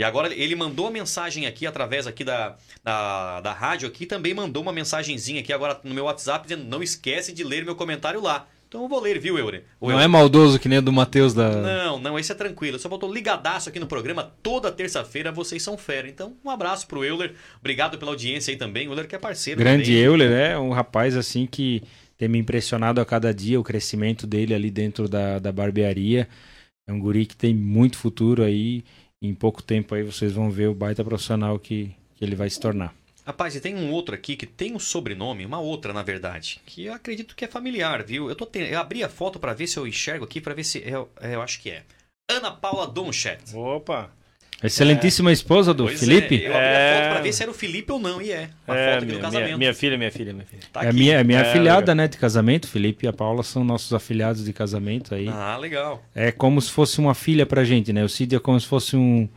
E agora ele mandou a mensagem aqui através aqui da, da, da rádio aqui, também mandou uma mensagenzinha aqui agora no meu WhatsApp dizendo não esquece de ler meu comentário lá. Então eu vou ler, viu, Euler? Não é maldoso que nem o do Matheus da. Não, não, esse é tranquilo. Eu só botou ligadaço aqui no programa toda terça-feira, vocês são fera. Então, um abraço pro Euler. Obrigado pela audiência aí também. O Euler que é parceiro. Grande também. Euler, é um rapaz assim que tem me impressionado a cada dia o crescimento dele ali dentro da, da barbearia. É um guri que tem muito futuro aí em pouco tempo aí vocês vão ver o baita profissional que, que ele vai se tornar. Rapaz, e tem um outro aqui que tem um sobrenome, uma outra na verdade, que eu acredito que é familiar, viu? Eu, tô te... eu abri a foto para ver se eu enxergo aqui, para ver se. Eu, eu acho que é. Ana Paula Donchet. Opa! Excelentíssima é. esposa do pois Felipe. É. Eu abri é... a foto pra ver se era o Felipe ou não, e é. A é, foto aqui minha, do casamento. Minha, minha, filha, minha filha, minha filha. Tá é minha, é minha é, afilhada, né, de casamento. Felipe e a Paula são nossos afilhados de casamento aí. Ah, legal. É como se fosse uma filha pra gente, né? O Cid é como se fosse um,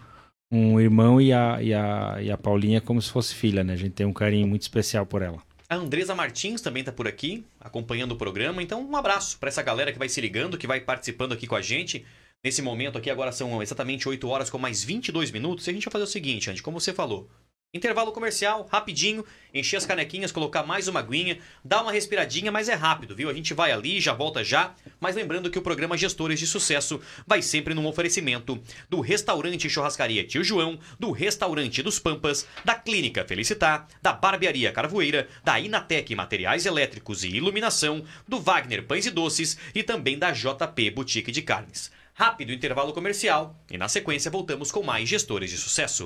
um irmão e a, e, a, e a Paulinha como se fosse filha, né? A gente tem um carinho muito especial por ela. A Andresa Martins também está por aqui, acompanhando o programa. Então, um abraço para essa galera que vai se ligando, que vai participando aqui com a gente. Nesse momento aqui, agora são exatamente 8 horas com mais 22 minutos. E a gente vai fazer o seguinte, Andy, como você falou. Intervalo comercial, rapidinho, encher as canequinhas, colocar mais uma aguinha, dar uma respiradinha, mas é rápido, viu? A gente vai ali, já volta já. Mas lembrando que o programa Gestores de Sucesso vai sempre num oferecimento do Restaurante Churrascaria Tio João, do Restaurante dos Pampas, da Clínica Felicitar, da Barbearia Carvoeira, da Inatec Materiais Elétricos e Iluminação, do Wagner Pães e Doces e também da JP Boutique de Carnes. Rápido intervalo comercial e na sequência voltamos com mais Gestores de Sucesso.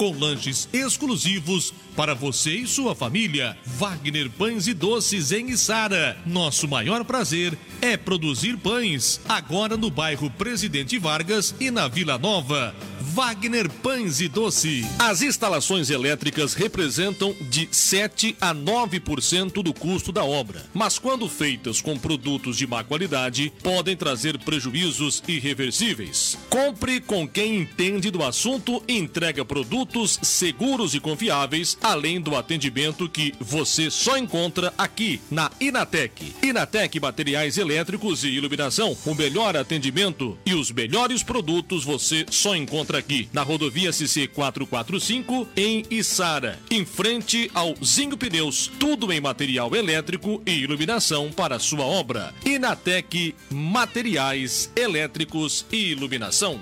com lanches exclusivos para você e sua família. Wagner Pães e Doces em Içara. Nosso maior prazer é produzir pães. Agora no bairro Presidente Vargas e na Vila Nova. Wagner Pães e Doce. As instalações elétricas representam de 7 a 9% do custo da obra, mas quando feitas com produtos de má qualidade, podem trazer prejuízos irreversíveis. Compre com quem entende do assunto e entrega produtos seguros e confiáveis, além do atendimento que você só encontra aqui na Inatec. Inatec Materiais Elétricos e Iluminação. O melhor atendimento e os melhores produtos você só encontra aqui na rodovia CC 445 em Içara, em frente ao Zinho Pneus, tudo em material elétrico e iluminação para sua obra. Inatec Materiais Elétricos e Iluminação.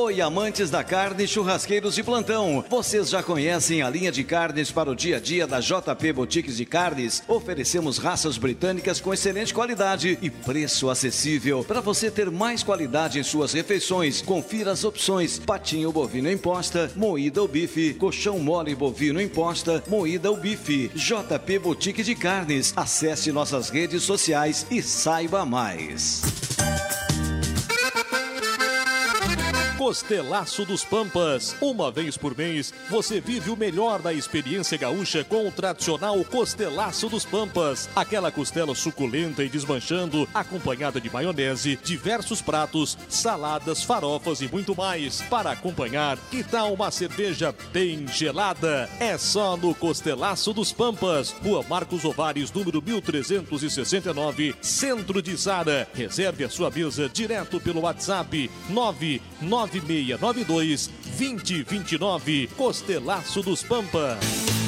Oi, amantes da carne, churrasqueiros de plantão. Vocês já conhecem a linha de carnes para o dia a dia da JP Boutiques de Carnes? Oferecemos raças britânicas com excelente qualidade e preço acessível. Para você ter mais qualidade em suas refeições, confira as opções: patinho bovino em posta, moída ou bife, colchão mole bovino em posta, moída ou bife. JP Boutique de Carnes. Acesse nossas redes sociais e saiba mais. Costelaço dos Pampas. Uma vez por mês, você vive o melhor da experiência gaúcha com o tradicional Costelaço dos Pampas. Aquela costela suculenta e desmanchando, acompanhada de maionese, diversos pratos, saladas, farofas e muito mais. Para acompanhar, que tal uma cerveja bem gelada? É só no Costelaço dos Pampas, Rua Marcos Ovares, número 1369, Centro de Sara. Reserve a sua mesa direto pelo WhatsApp 99 9692 2029. Costelaço dos Pampas.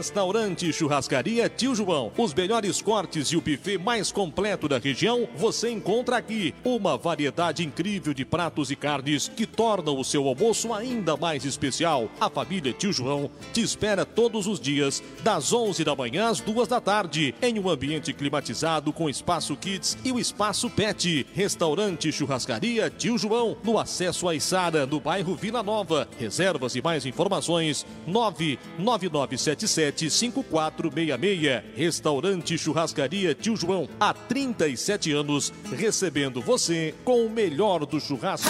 Restaurante Churrascaria Tio João. Os melhores cortes e o buffet mais completo da região você encontra aqui. Uma variedade incrível de pratos e carnes que tornam o seu almoço ainda mais especial. A família Tio João te espera todos os dias, das 11 da manhã às 2 da tarde, em um ambiente climatizado com espaço kids e o espaço pet. Restaurante Churrascaria Tio João, no acesso à Isara, no bairro Vila Nova. Reservas e mais informações: 99977 5466. Restaurante Churrascaria Tio João, há 37 anos, recebendo você com o melhor do churrasco.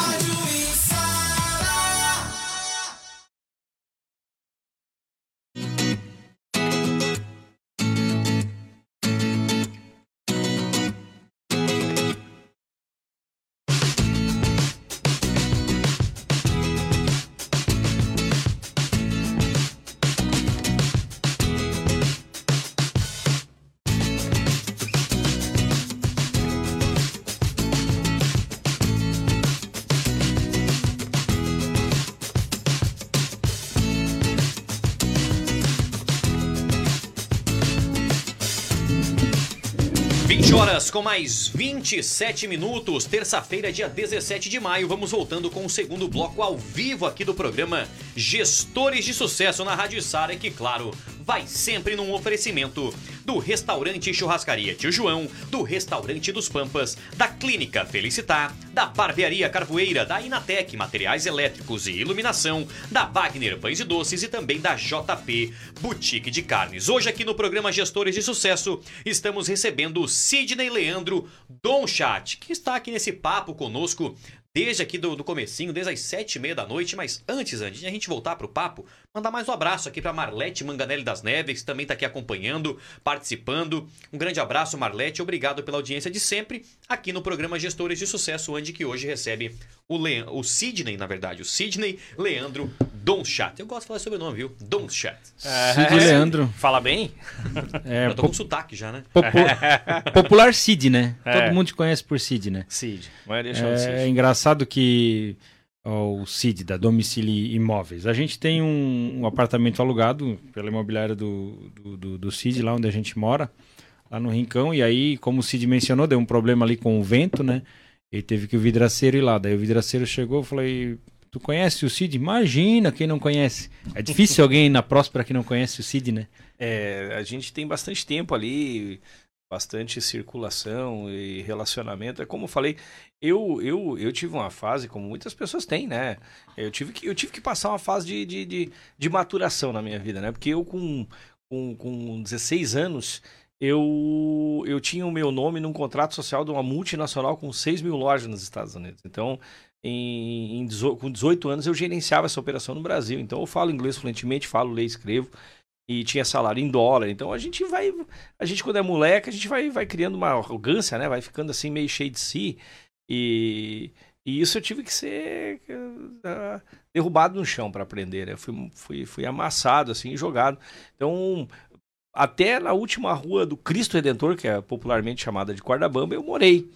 Horas com mais 27 minutos, terça-feira, dia 17 de maio. Vamos voltando com o segundo bloco ao vivo aqui do programa Gestores de Sucesso na Rádio Sara, que, claro, vai sempre num oferecimento do Restaurante Churrascaria Tio João, do Restaurante dos Pampas, da Clínica Felicitar, da Barbearia Carvoeira, da Inatec Materiais Elétricos e Iluminação, da Wagner Pães e Doces e também da JP Boutique de Carnes. Hoje aqui no programa Gestores de Sucesso estamos recebendo Sidney Leandro Donchat, que está aqui nesse papo conosco desde aqui do, do comecinho, desde as sete e meia da noite. Mas antes, antes de a gente voltar para o papo, mandar mais um abraço aqui para Marlete Manganelli das Neves, que também está aqui acompanhando, participando. Um grande abraço, Marlete. Obrigado pela audiência de sempre aqui no programa Gestores de Sucesso, onde que hoje recebe o, Le... o Sidney, na verdade, o Sidney Leandro Donchat. Eu gosto de falar sobre o nome, viu? Donchat. É, Sidney Leandro. Fala bem? É, Eu tô com sotaque já, né? Popu... Popular Sid, né? É. Todo mundo te conhece por Sid, né? Sid. É, é engraçado que o CID, da Domicílio Imóveis. A gente tem um, um apartamento alugado pela imobiliária do, do, do, do, CID, lá onde a gente mora, lá no Rincão, e aí, como o CID mencionou, deu um problema ali com o vento, né? Ele teve que o vidraceiro ir lá. Daí o vidraceiro chegou, eu falei, tu conhece o Cid? Imagina quem não conhece. É difícil alguém na Próspera que não conhece o Cid, né? É, a gente tem bastante tempo ali, bastante circulação e relacionamento. É como eu falei, eu, eu, eu tive uma fase, como muitas pessoas têm, né? Eu tive que, eu tive que passar uma fase de, de, de, de maturação na minha vida, né? Porque eu, com, com, com 16 anos, eu, eu tinha o meu nome num contrato social de uma multinacional com 6 mil lojas nos Estados Unidos. Então, em, em, com 18 anos, eu gerenciava essa operação no Brasil. Então, eu falo inglês fluentemente, falo, leio, escrevo. e tinha salário em dólar. Então a gente vai, a gente quando é moleque, a gente vai, vai criando uma arrogância, né? Vai ficando assim meio cheio de si. E, e isso eu tive que ser uh, derrubado no chão para aprender. Né? Eu fui, fui, fui amassado assim, jogado. Então até na última rua do Cristo Redentor, que é popularmente chamada de Cordabamba, eu morei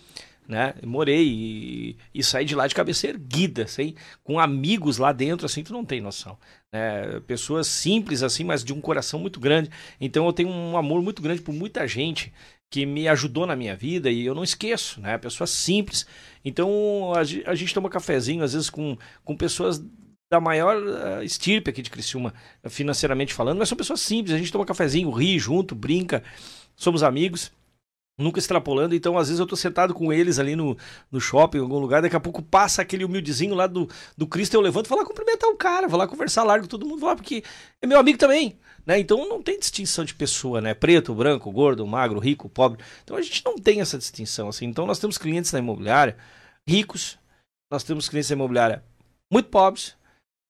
né? Morei e, e, saí de lá de cabeça erguida, assim, com amigos lá dentro, assim, tu não tem noção. Né? Pessoas simples, assim, mas de um coração muito grande. Então eu tenho um amor muito grande por muita gente que me ajudou na minha vida e eu não esqueço, né? Pessoas simples. Então a, a gente toma cafezinho, às vezes, com, com pessoas da maior uh, estirpe aqui de Criciúma, financeiramente falando, mas são pessoas simples. A gente toma cafezinho, ri junto, brinca, somos amigos nunca extrapolando, então às vezes eu tô sentado com eles ali no, no shopping, em algum lugar, daqui a pouco passa aquele humildezinho lá do, do Cristo, eu levanto e vou lá cumprimentar o cara, vou lá conversar largo todo mundo lá, porque é meu amigo também, né? Então não tem distinção de pessoa, né? Preto, branco, gordo, magro, rico, pobre. Então a gente não tem essa distinção, assim. Então nós temos clientes na imobiliária ricos, nós temos clientes na imobiliária muito pobres,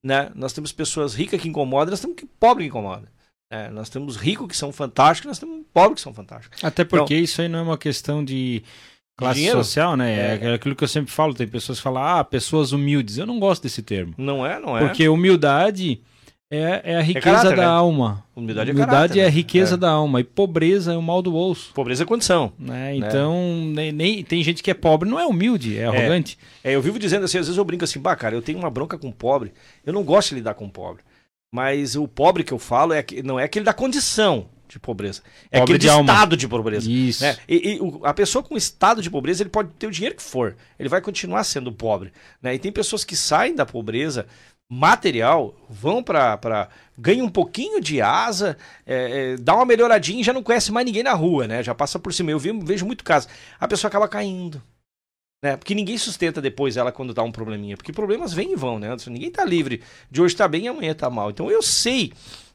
né? Nós temos pessoas ricas que incomodam, nós temos que pobre que incomoda. É, nós temos ricos que são fantásticos, nós temos pobres que são fantásticos. Até porque então, isso aí não é uma questão de classe dinheiro? social, né? É. é. aquilo que eu sempre falo. Tem pessoas que falam, ah, pessoas humildes. Eu não gosto desse termo. Não é, não é. Porque humildade é, é a é riqueza é caráter, da né? alma. Humildade, é, caráter, é a né? riqueza é. da alma. E pobreza é o mal do bolso. Pobreza é condição. Né? Então, nem, nem, tem gente que é pobre, não é humilde, é arrogante. É, eu vivo dizendo assim, às vezes eu brinco assim, bah, cara, eu tenho uma bronca com pobre. Eu não gosto de lidar com pobre. Mas o pobre que eu falo é que, não é aquele da condição de pobreza. É pobre aquele de, de estado de pobreza. Isso. Né? E, e a pessoa com estado de pobreza, ele pode ter o dinheiro que for. Ele vai continuar sendo pobre. Né? E tem pessoas que saem da pobreza material, vão para. ganham um pouquinho de asa, é, é, dá uma melhoradinha e já não conhece mais ninguém na rua, né? Já passa por cima. Eu vejo muito caso. A pessoa acaba caindo. Né? Porque ninguém sustenta depois ela quando dá um probleminha. Porque problemas vêm e vão, né? Ninguém tá livre de hoje tá bem e amanhã tá mal. Então eu sei,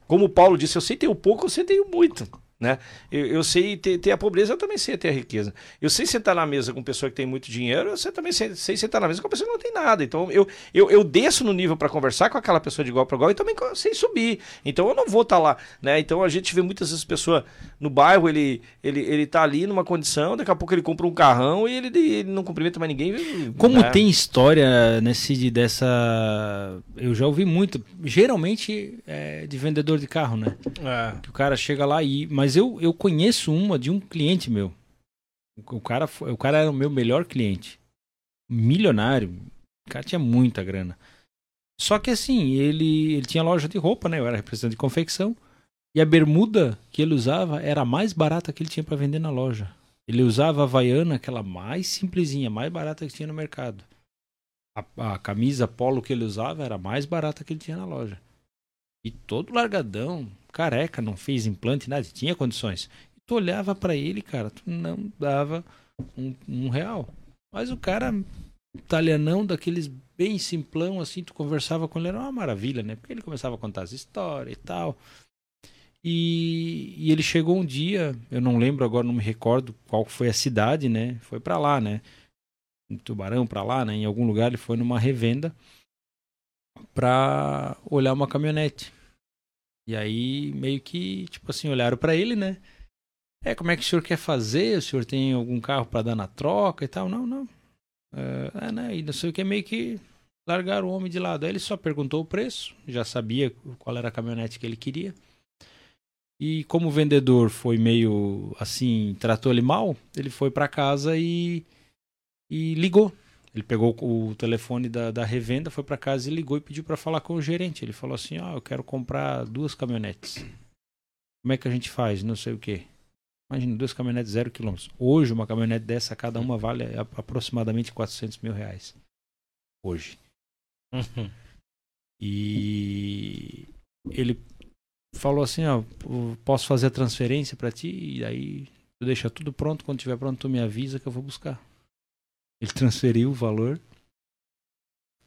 como o Paulo disse, eu sei ter o pouco, eu sei ter o muito. Né? Eu, eu sei ter, ter, a pobreza, eu também sei ter a riqueza. Eu sei sentar na mesa com pessoa que tem muito dinheiro, eu sei, também sei, sei sentar na mesa com pessoa que não tem nada. Então eu, eu, eu desço no nível para conversar com aquela pessoa de igual para igual e também sei subir. Então eu não vou estar tá lá. Né? Então a gente vê muitas vezes pessoa no bairro, ele, ele, ele tá ali numa condição, daqui a pouco ele compra um carrão e ele, ele não cumprimenta mais ninguém. Como né? tem história nesse dessa. Eu já ouvi muito, geralmente é de vendedor de carro, né? É. Que o cara chega lá e. Mas mas eu, eu conheço uma de um cliente meu. O cara, o cara era o meu melhor cliente. Milionário. O cara tinha muita grana. Só que assim, ele, ele tinha loja de roupa, né? Eu era representante de confecção. E a bermuda que ele usava era a mais barata que ele tinha para vender na loja. Ele usava a Havaiana, aquela mais simplesinha, mais barata que tinha no mercado. A, a, camisa polo que ele usava era a mais barata que ele tinha na loja. E todo largadão, careca, não fez implante, nada, tinha condições. Tu olhava para ele, cara, tu não dava um, um, real. Mas o cara, italianão, daqueles bem simplão, assim, tu conversava com ele, era uma maravilha, né? Porque ele começava a contar as histórias e tal. E, e ele chegou um dia, eu não lembro agora, não me recordo qual foi a cidade, né? Foi para lá, né? Em Tubarão, para lá, né? Em algum lugar ele foi numa revenda para olhar uma caminhonete. E aí, meio que, tipo assim, olharam para ele, né? É, como é que o senhor quer fazer? O senhor tem algum carro para dar na troca e tal? Não, não. É, é, né? E não sei o que, meio que largaram o homem de lado. Aí ele só perguntou o preço, já sabia qual era a caminhonete que ele queria. E como o vendedor foi meio assim, tratou ele mal, ele foi para casa e, e ligou ele pegou o telefone da, da revenda, foi para casa e ligou e pediu para falar com o gerente. Ele falou assim: Ó, oh, eu quero comprar duas caminhonetes. Como é que a gente faz? Não sei o quê. Imagina, duas caminhonetes zero quilômetros. Hoje, uma caminhonete dessa, cada uma vale aproximadamente 400 mil reais. Hoje. Uhum. E ele falou assim: Ó, posso fazer a transferência para ti? E aí tu deixa tudo pronto. Quando tiver pronto, tu me avisa que eu vou buscar. Ele transferiu o valor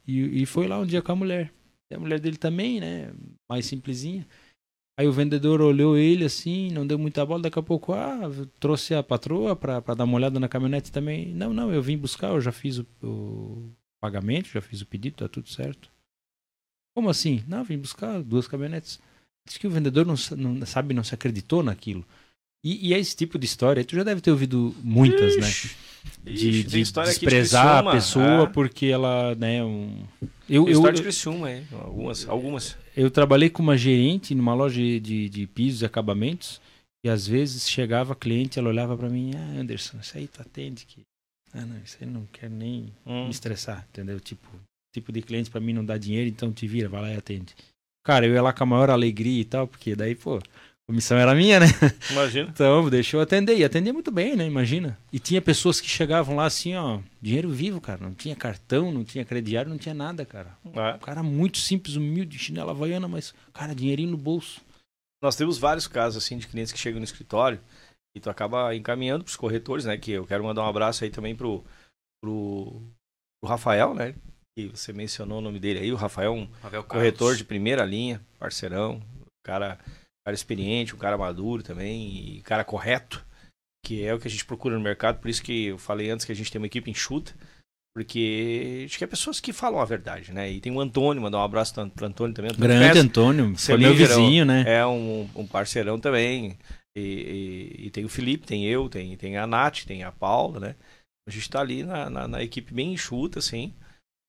e, e foi lá um dia com a mulher. A mulher dele também, né? Mais simplesinha. Aí o vendedor olhou ele assim, não deu muita bola. Daqui a pouco, ah, trouxe a patroa pra dar uma olhada na caminhonete também. Não, não, eu vim buscar, eu já fiz o, o pagamento, já fiz o pedido, tá tudo certo. Como assim? Não, vim buscar duas caminhonetes. Diz que o vendedor não, não sabe, não se acreditou naquilo. E, e, é esse tipo de história, tu já deve ter ouvido muitas, né? Ixi, né? De, de desprezar de a pessoa é. porque ela, né, um... Eu, eu, história de Criciúma, é. algumas, algumas. Eu trabalhei com uma gerente numa loja de, de pisos e acabamentos e às vezes chegava cliente, ela olhava para mim, ah, Anderson, isso aí tu atende que... Ah, não, isso aí não quero nem hum. me estressar, entendeu? Tipo, tipo de cliente para mim não dá dinheiro, então te vira, vai lá e atende. Cara, eu ia lá com a maior alegria e tal, porque daí, pô, a missão era minha, né? Imagina. Então, deixou atender. E atendia muito bem, né? Imagina. E tinha pessoas que chegavam lá assim, ó, dinheiro vivo, cara. Não tinha cartão, não tinha crediário, não tinha nada, cara. É. Um cara muito simples, humilde, chinela havaiana, mas, cara, dinheirinho no bolso. Nós temos vários casos, assim, de clientes que chegam no escritório e tu acaba encaminhando pros corretores, né? Que eu quero mandar um abraço aí também pro, pro, pro Rafael, né? Que você mencionou o nome dele aí. O Rafael, um Rafael corretor de primeira linha, parceirão. Cara cara experiente, um cara maduro também, e cara correto, que é o que a gente procura no mercado. Por isso que eu falei antes que a gente tem uma equipe enxuta, porque a gente quer pessoas que falam a verdade, né? E tem o Antônio, mandar um abraço pro Antônio também. Antônio Grande Antônio, foi meu vizinho, né? É um, um parceirão também. E, e, e, tem o Felipe, tem eu, tem, tem a Nath, tem a Paula, né? A gente tá ali na, na, na equipe bem enxuta, assim,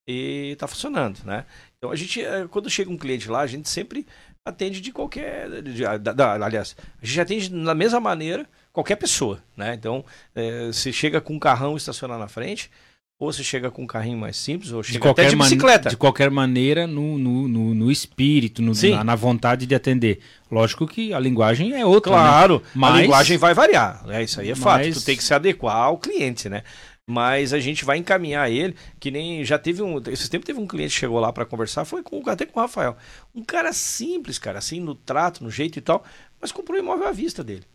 e tá funcionando, né? Então a gente, eh, quando chega um cliente lá, a gente sempre atende de qualquer. De, da, da, aliás, a gente atende da mesma maneira qualquer pessoa, né? Então, é, se chega com um carrão estacionar na frente, ou se chega com um carrinho mais simples, ou chega de até de bicicleta. De qualquer maneira, no, no, no, no espírito, no, na, na, vontade de atender. Lógico que a linguagem é outra. Né? Claro, né? Mas... a linguagem vai variar. Né? Isso aí é fato. Mas... Tu tem que se adequar ao cliente, né? Mas a gente vai encaminhar ele, que nem já teve um, esse tempo teve um cliente que chegou lá para conversar, foi com até com o Rafael. Um cara simples, cara, assim no trato, no jeito e tal, mas comprou o imóvel à vista dele.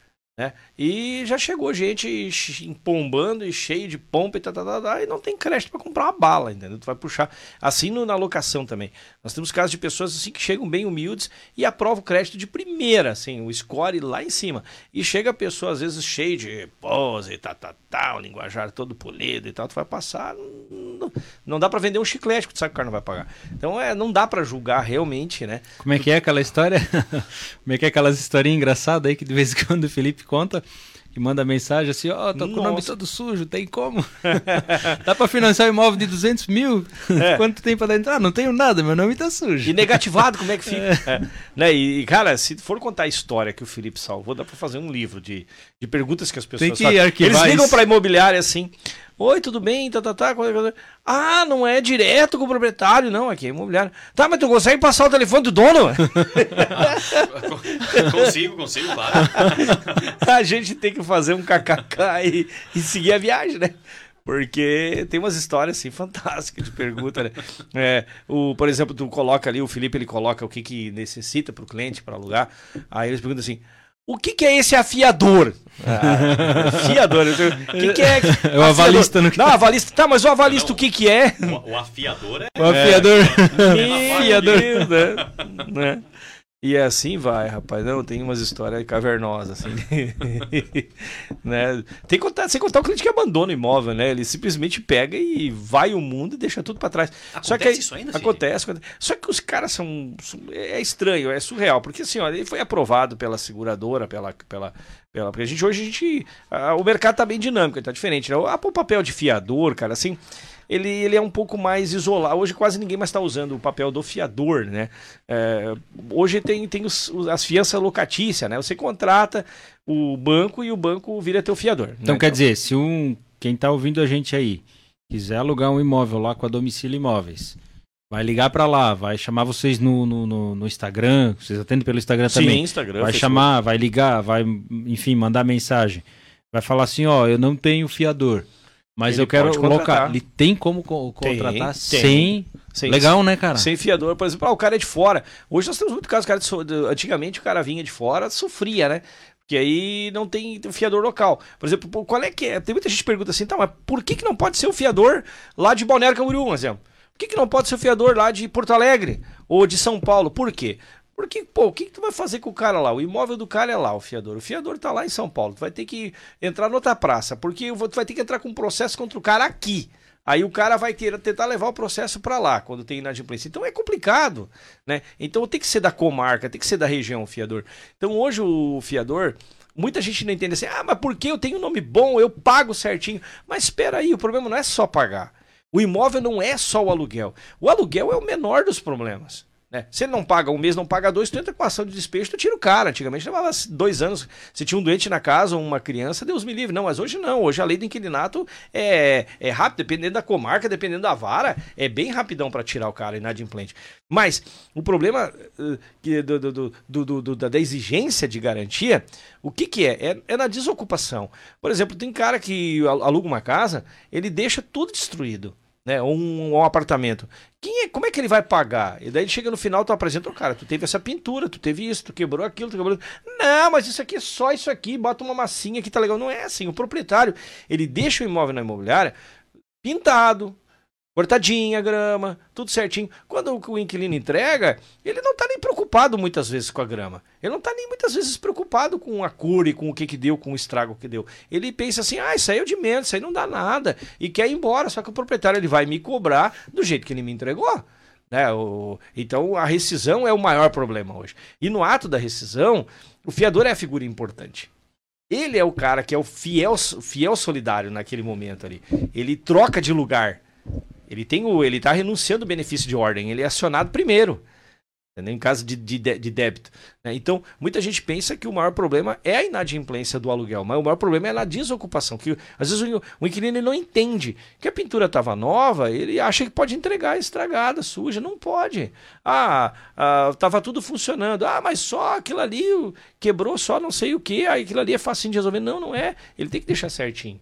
Né? E já chegou gente empombando e cheio de pompa e tal, tá, tá, tá, e não tem crédito para comprar uma bala, entendeu? Tu vai puxar. Assim no, na locação também. Nós temos casos de pessoas assim que chegam bem humildes e aprovam o crédito de primeira, assim, o score lá em cima. E chega a pessoa, às vezes, cheia de pose e tal, tá, tá, o linguajar todo polido e tal, tu vai passar. Não, não dá para vender um chiclete, porque tu sabe que o cara não vai pagar. Então é, não dá para julgar realmente, né? Como é que é aquela história? Como é que é aquelas historinhas engraçadas aí que de vez em quando o Felipe conta que manda mensagem assim, ó, oh, tô Nossa. com o nome todo sujo, tem como? Dá pra financiar um imóvel de 200 mil? É. Quanto tem pra entrar? Ah, não tenho nada, meu nome tá sujo. E negativado, como é que fica? É. É. Né? E, cara, se for contar a história que o Felipe salvou, dá pra fazer um livro de, de perguntas que as pessoas tem que Eles ligam pra imobiliária assim, Oi, tudo bem? Tá, tá, tá. Ah, não é direto com o proprietário, não, aqui é imobiliário. Tá, mas tu consegue passar o telefone do dono? consigo, consigo, claro. a gente tem que fazer um kkk e, e seguir a viagem, né? Porque tem umas histórias assim fantásticas de pergunta, né? É, o, por exemplo, tu coloca ali, o Felipe ele coloca o que, que necessita para o cliente para alugar. Aí eles perguntam assim: o que, que é esse afiador? Ah, afiador. O que, que é? É o avalista no Não, avalista. Tá, mas o avalista não, o que, que é? O, o afiador é. O afiador. É. Afiador. né? E assim vai, rapaz. Não, tem umas histórias cavernosas, assim. né? Tem que contar, sem contar o cliente que abandona o imóvel, né? Ele simplesmente pega e vai o mundo e deixa tudo para trás. Acontece Só que isso ainda, acontece, acontece, Só que os caras são. É estranho, é surreal. Porque assim, ó, ele foi aprovado pela seguradora, pela. pela, pela porque a gente hoje a gente. o mercado tá bem dinâmico, tá diferente. Né? O papel de fiador, cara, assim ele, ele é um pouco mais isolado. Hoje quase ninguém mais está usando o papel do fiador, né? É, hoje tem, tem os, as fianças locatícias, né? Você contrata o banco e o banco vira teu fiador. Né? Então, né? quer dizer, se um quem está ouvindo a gente aí quiser alugar um imóvel lá com a Domicílio Imóveis, vai ligar para lá, vai chamar vocês no, no, no, no, Instagram, vocês atendem pelo Instagram Sim, também. Instagram. Vai Facebook. chamar, vai ligar, vai, enfim, mandar mensagem. Vai falar assim, ó, eu não tenho fiador. Mas ele eu quero colocar. Ele tem como co contratar tem, sem. Sem, Legal, né, cara? Sem fiador, por exemplo, ah, o cara é de fora. Hoje nós temos muito casos, cara de, antigamente o cara vinha de fora, sofria, né? Porque aí não tem fiador local. Por exemplo, qual é que é? Tem muita gente que pergunta assim, tá, mas por que, que não pode ser o fiador lá de Balneário Camboriú, um exemplo? Por que, que não pode ser o fiador lá de Porto Alegre ou de São Paulo? Por quê? Porque, pô, o que, que tu vai fazer com o cara lá? O imóvel do cara é lá, o fiador. O fiador tá lá em São Paulo. Tu vai ter que entrar noutra praça, porque tu vai ter que entrar com um processo contra o cara aqui. Aí o cara vai querer tentar levar o processo para lá, quando tem inadimplência. Então é complicado, né? Então tem que ser da comarca, tem que ser da região o fiador. Então hoje o fiador, muita gente não entende assim, ah, mas por que eu tenho um nome bom, eu pago certinho. Mas espera aí, o problema não é só pagar. O imóvel não é só o aluguel. O aluguel é o menor dos problemas. Né? Se ele não paga um mês, não paga dois, tu entra com ação de despejo, tu tira o cara. Antigamente levava dois anos. Se tinha um doente na casa ou uma criança, Deus me livre. Não, mas hoje não. Hoje a lei do inquilinato é, é rápida, dependendo da comarca, dependendo da vara, é bem rapidão para tirar o cara inadimplente. Mas o problema uh, do, do, do, da exigência de garantia, o que, que é? é? é? na desocupação. Por exemplo, tem cara que aluga uma casa, ele deixa tudo destruído né? Ou um, um, apartamento. Quem é, como é que ele vai pagar? E daí chega no final, tu apresenta o cara, tu teve essa pintura, tu teve isso, tu quebrou aquilo, tu quebrou. Não, mas isso aqui é só isso aqui, bota uma massinha que tá legal. Não é assim. O proprietário, ele deixa o imóvel na imobiliária pintado, cortadinha a grama, tudo certinho. Quando o inquilino entrega, ele não está nem preocupado muitas vezes com a grama. Ele não está nem muitas vezes preocupado com a cor e com o que, que deu, com o estrago que deu. Ele pensa assim, ah, isso aí é de menos, isso aí não dá nada. E quer ir embora, só que o proprietário ele vai me cobrar do jeito que ele me entregou. Né? O, então a rescisão é o maior problema hoje. E no ato da rescisão, o fiador é a figura importante. Ele é o cara que é o fiel, fiel solidário naquele momento ali. Ele troca de lugar. Ele tem o, ele está renunciando ao benefício de ordem, ele é acionado primeiro. Entendeu? Em caso de, de, de débito. Né? Então, muita gente pensa que o maior problema é a inadimplência do aluguel, mas o maior problema é na desocupação. Que às vezes o, o inquilino não entende que a pintura estava nova, ele acha que pode entregar estragada, suja. Não pode. Ah, estava ah, tudo funcionando. Ah, mas só aquilo ali quebrou, só não sei o que, aquilo ali é fácil de resolver. Não, não é. Ele tem que deixar certinho.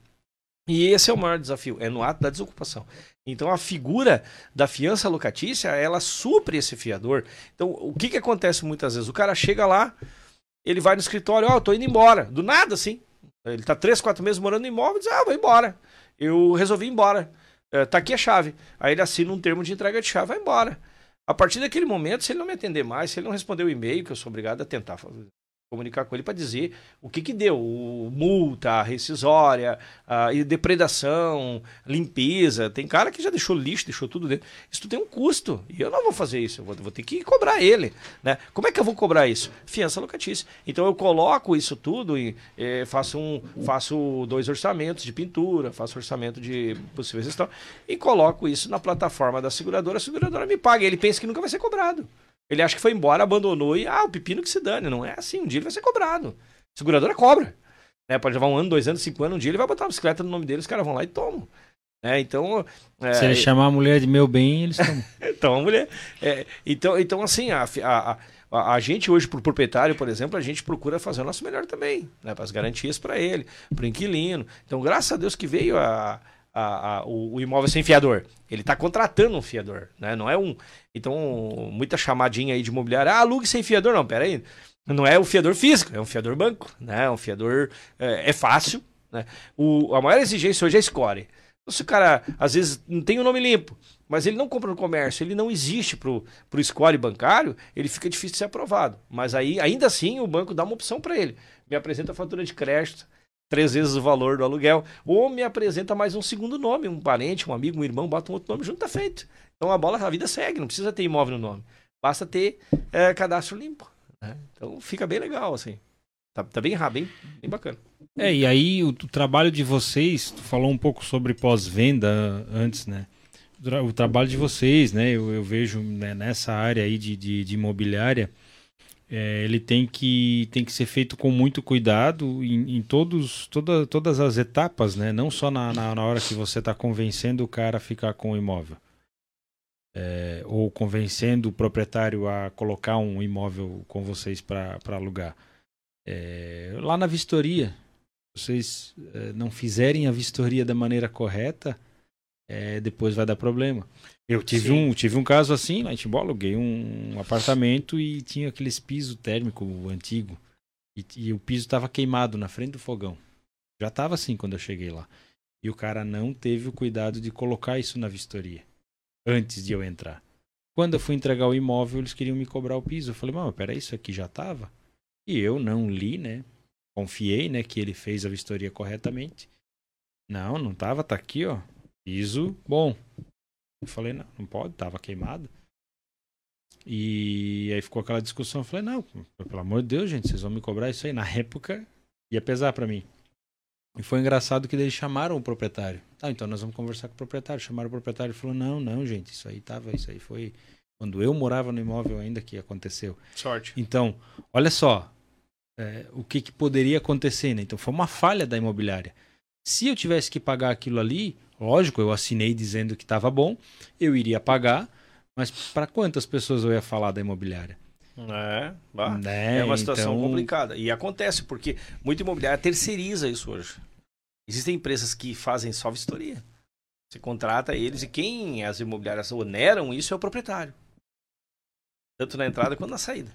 E esse é o maior desafio, é no ato da desocupação. Então a figura da fiança locatícia, ela supre esse fiador. Então o que, que acontece muitas vezes? O cara chega lá, ele vai no escritório, ó, oh, tô indo embora. Do nada, assim. Ele tá três, quatro meses morando no imóvel, diz, ah, vou embora. Eu resolvi ir embora. É, tá aqui a chave. Aí ele assina um termo de entrega de chave, vai embora. A partir daquele momento, se ele não me atender mais, se ele não responder o e-mail, que eu sou obrigado a tentar comunicar com ele para dizer o que que deu, o multa, rescisória, a depredação, limpeza. Tem cara que já deixou lixo, deixou tudo dentro. Isso tem um custo e eu não vou fazer isso, eu vou, vou ter que cobrar ele, né? Como é que eu vou cobrar isso? Fiança locatícia. Então eu coloco isso tudo e eh, faço um, faço dois orçamentos de pintura, faço orçamento de possíveis gestão e coloco isso na plataforma da seguradora. A seguradora me paga. Ele pensa que nunca vai ser cobrado. Ele acha que foi embora, abandonou e, ah, o pepino que se dane. Não é assim. Um dia ele vai ser cobrado. Seguradora cobra. Né? Pode levar um ano, dois anos, cinco anos. Um dia ele vai botar uma bicicleta no nome dele, os caras vão lá e tomam. É, então. É, Se ele chamar a mulher de meu bem, eles tomam. então, a mulher. É, então, então, assim, a, a, a, a, gente hoje, pro proprietário, por exemplo, a gente procura fazer o nosso melhor também, né? Para as garantias para ele, para o inquilino. Então, graças a Deus que veio a, a, a, o, o, imóvel sem fiador. Ele está contratando um fiador, né? Não é um. Então, muita chamadinha aí de imobiliário. Ah, alugue sem fiador. Não, pera aí. Não é o fiador físico, é um fiador banco, né? É um fiador. É, é fácil. Né? O, a maior exigência hoje é score. Então, se o cara, às vezes, não tem o nome limpo, mas ele não compra no comércio, ele não existe para o score bancário, ele fica difícil de ser aprovado. Mas aí, ainda assim, o banco dá uma opção para ele. Me apresenta a fatura de crédito, três vezes o valor do aluguel, ou me apresenta mais um segundo nome, um parente, um amigo, um irmão, bota um outro nome junto, tá feito. Então a bola, a vida segue, não precisa ter imóvel no nome, basta ter é, cadastro limpo. Né? Então fica bem legal, assim. Tá, tá bem, bem, bem bacana. É, e aí o, o trabalho de vocês, tu falou um pouco sobre pós-venda antes, né? O, trabalho de vocês, né? Eu, eu vejo né, nessa área aí de, de, de imobiliária, é, ele tem que, tem que ser feito com muito cuidado em, em todos, toda, todas as etapas, né? Não só na, na, na hora que você está convencendo o cara a ficar com o imóvel. É, ou convencendo o proprietário a colocar um imóvel com vocês para alugar. É, lá na vistoria, vocês é, não fizerem a vistoria da maneira correta, é, depois vai dar problema. Eu tive um, tive um caso assim lá em Timbó, aluguei um apartamento e tinha aqueles piso térmico antigo. E, e o piso estava queimado na frente do fogão. Já estava assim quando eu cheguei lá. E o cara não teve o cuidado de colocar isso na vistoria antes de eu entrar. Quando eu fui entregar o imóvel, eles queriam me cobrar o piso. Eu falei, mas peraí, isso aqui já estava? E eu não li, né? Confiei, né, que ele fez a vistoria corretamente. Não, não estava, tá aqui, ó Piso bom. Eu falei, não, não pode, tava queimado. E aí ficou aquela discussão. Eu falei, não, pelo amor de Deus, gente, vocês vão me cobrar isso aí. Na época, ia pesar para mim. E foi engraçado que eles chamaram o proprietário. Ah, então nós vamos conversar com o proprietário. Chamaram o proprietário e falou: não, não, gente, isso aí tava, isso aí foi quando eu morava no imóvel ainda que aconteceu. Sorte. Então, olha só é, o que, que poderia acontecer, né? Então foi uma falha da imobiliária. Se eu tivesse que pagar aquilo ali, lógico, eu assinei dizendo que estava bom, eu iria pagar, mas para quantas pessoas eu ia falar da imobiliária? É, né? é uma situação então... complicada. E acontece, porque muita imobiliária terceiriza isso hoje. Existem empresas que fazem só vistoria. Você contrata eles e quem as imobiliárias oneram isso é o proprietário. Tanto na entrada quanto na saída.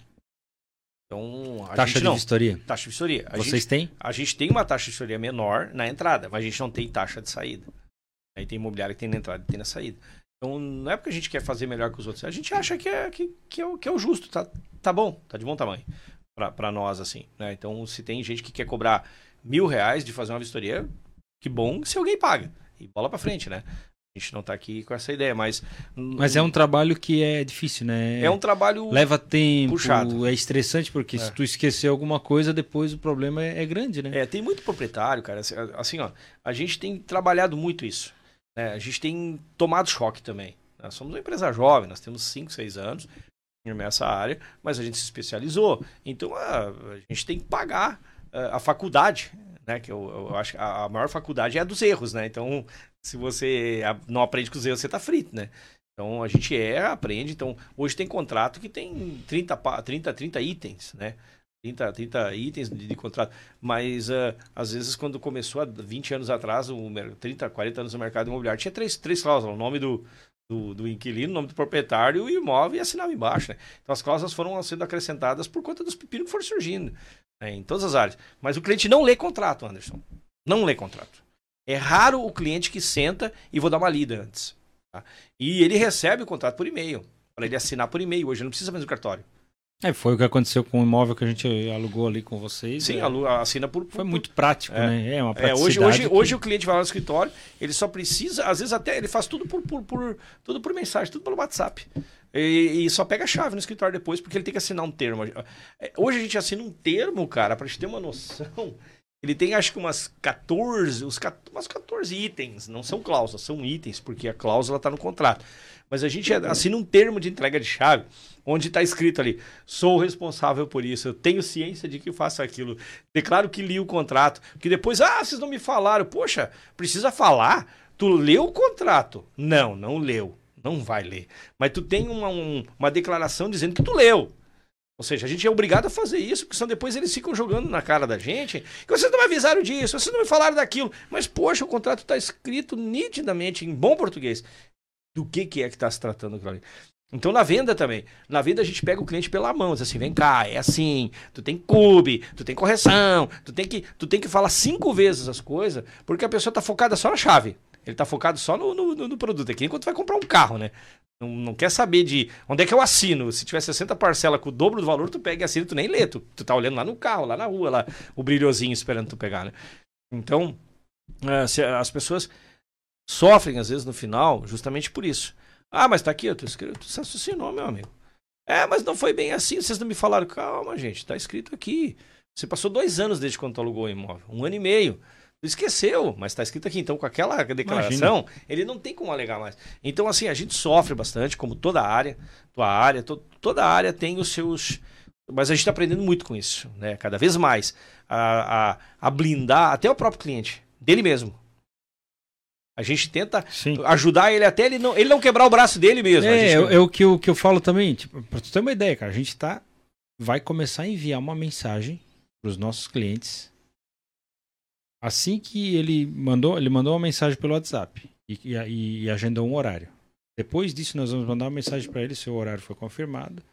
Então, a taxa gente de não. vistoria. Taxa de vistoria. A Vocês gente, têm? A gente tem uma taxa de vistoria menor na entrada, mas a gente não tem taxa de saída. Aí tem imobiliária que tem na entrada e tem na saída. Então, não é porque a gente quer fazer melhor que os outros. A gente acha que é, que, que é, o, que é o justo. Tá, tá bom, tá de bom tamanho. para nós, assim. Né? Então, se tem gente que quer cobrar mil reais de fazer uma vistoria, que bom se alguém paga. E bola para frente, né? A gente não está aqui com essa ideia, mas. Mas é um trabalho que é difícil, né? É um trabalho. Leva tempo, puxado. é estressante, porque é. se tu esquecer alguma coisa, depois o problema é, é, grande, né? É, tem muito proprietário, cara. Assim, assim, ó, a gente tem trabalhado muito isso. Né? A gente tem tomado choque também. Nós somos uma empresa jovem, nós temos 5, 6 anos nessa área, mas a gente se especializou. Então a, a gente tem que pagar a, a faculdade né? Que eu, eu acho que a, a, maior faculdade é a dos erros, né? Então, se você não aprende com os erros, você tá frito, né? Então a gente erra, aprende. Então, hoje tem contrato que tem 30, 30, 30 itens, né? 30, 30 itens de, de contrato. Mas uh, às vezes, quando começou há 20 anos atrás, o 30, 40 anos no mercado imobiliário, tinha três, três cláusulas: o nome do, do, do, inquilino, o nome do proprietário, o imóvel e assinava embaixo. Né? Então as cláusulas foram sendo acrescentadas por conta dos pepinos que foram surgindo né? em todas as áreas. Mas o cliente não lê contrato, Anderson. Não lê contrato. É raro o cliente que senta e vou dar uma lida antes. Tá? E ele recebe o contrato por e-mail, para ele assinar por e-mail. Hoje não precisa mais do cartório. É, foi o que aconteceu com o imóvel que a gente alugou ali com vocês. Sim, é. assina por, por, Foi muito prático, é. né? É uma é, hoje, hoje, que... hoje o cliente vai lá no escritório, ele só precisa, às vezes até ele faz tudo por, por, por tudo por mensagem, tudo pelo WhatsApp. E, e, só pega a chave no escritório depois, porque ele tem que assinar um termo. É, hoje a gente assina um termo, cara, pra gente ter uma noção. Ele tem acho que umas 14, uns, umas 14 itens, não são cláusulas, são itens, porque a cláusula está no contrato. Mas a gente assina um termo de entrega de chave, onde está escrito ali: sou responsável por isso, eu tenho ciência de que faço aquilo, declaro que li o contrato. Que depois, ah, vocês não me falaram. Poxa, precisa falar? Tu leu o contrato? Não, não leu. Não vai ler. Mas tu tem uma, um, uma declaração dizendo que tu leu. Ou seja, a gente é obrigado a fazer isso, porque senão depois eles ficam jogando na cara da gente. Que vocês não me avisaram disso, vocês não me falaram daquilo. Mas, poxa, o contrato está escrito nitidamente, em bom português. Do que, que é que está se tratando aquilo ali. Então, na venda também. Na venda, a gente pega o cliente pela mão, diz assim: vem cá, é assim, tu tem cube, tu tem correção, tu tem que, tu tem que falar cinco vezes as coisas, porque a pessoa está focada só na chave. Ele está focado só no, no, no, produto. Aqui enquanto vai comprar um carro, né? Não, não, quer saber de onde é que eu assino. Se tiver 60 parcelas com o dobro do valor, tu pega e assina, tu nem lê. Tu, tu tá olhando lá no carro, lá na rua, lá, o brilhozinho esperando tu pegar, né? Então, se, as pessoas sofrem, às vezes, no final, justamente por isso. Ah, mas tá aqui, eu tô escrito, tu assinou, meu amigo. É, mas não foi bem assim, vocês não me falaram. Calma, gente, tá escrito aqui. Você passou dois anos desde quando tu alugou o imóvel. Um ano e meio. Esqueceu, mas está escrito aqui. Então, com aquela declaração, Imagina. ele não tem como alegar mais. Então, assim, a gente sofre bastante, como toda área, tua área, to, toda área tem os seus. Mas a gente está aprendendo muito com isso, né? Cada vez mais. A, a, a, blindar até o próprio cliente, dele mesmo. A gente tenta Sim. ajudar ele até ele não, ele não quebrar o braço dele mesmo. É, gente... é, é, o que eu, que eu falo também. Tipo, pra tu ter uma ideia, cara, a gente tá. Vai começar a enviar uma mensagem para os nossos clientes Assim que ele mandou, ele mandou uma mensagem pelo WhatsApp e, e, e agendou um horário. Depois disso, nós vamos mandar uma mensagem para ele se o horário foi confirmado,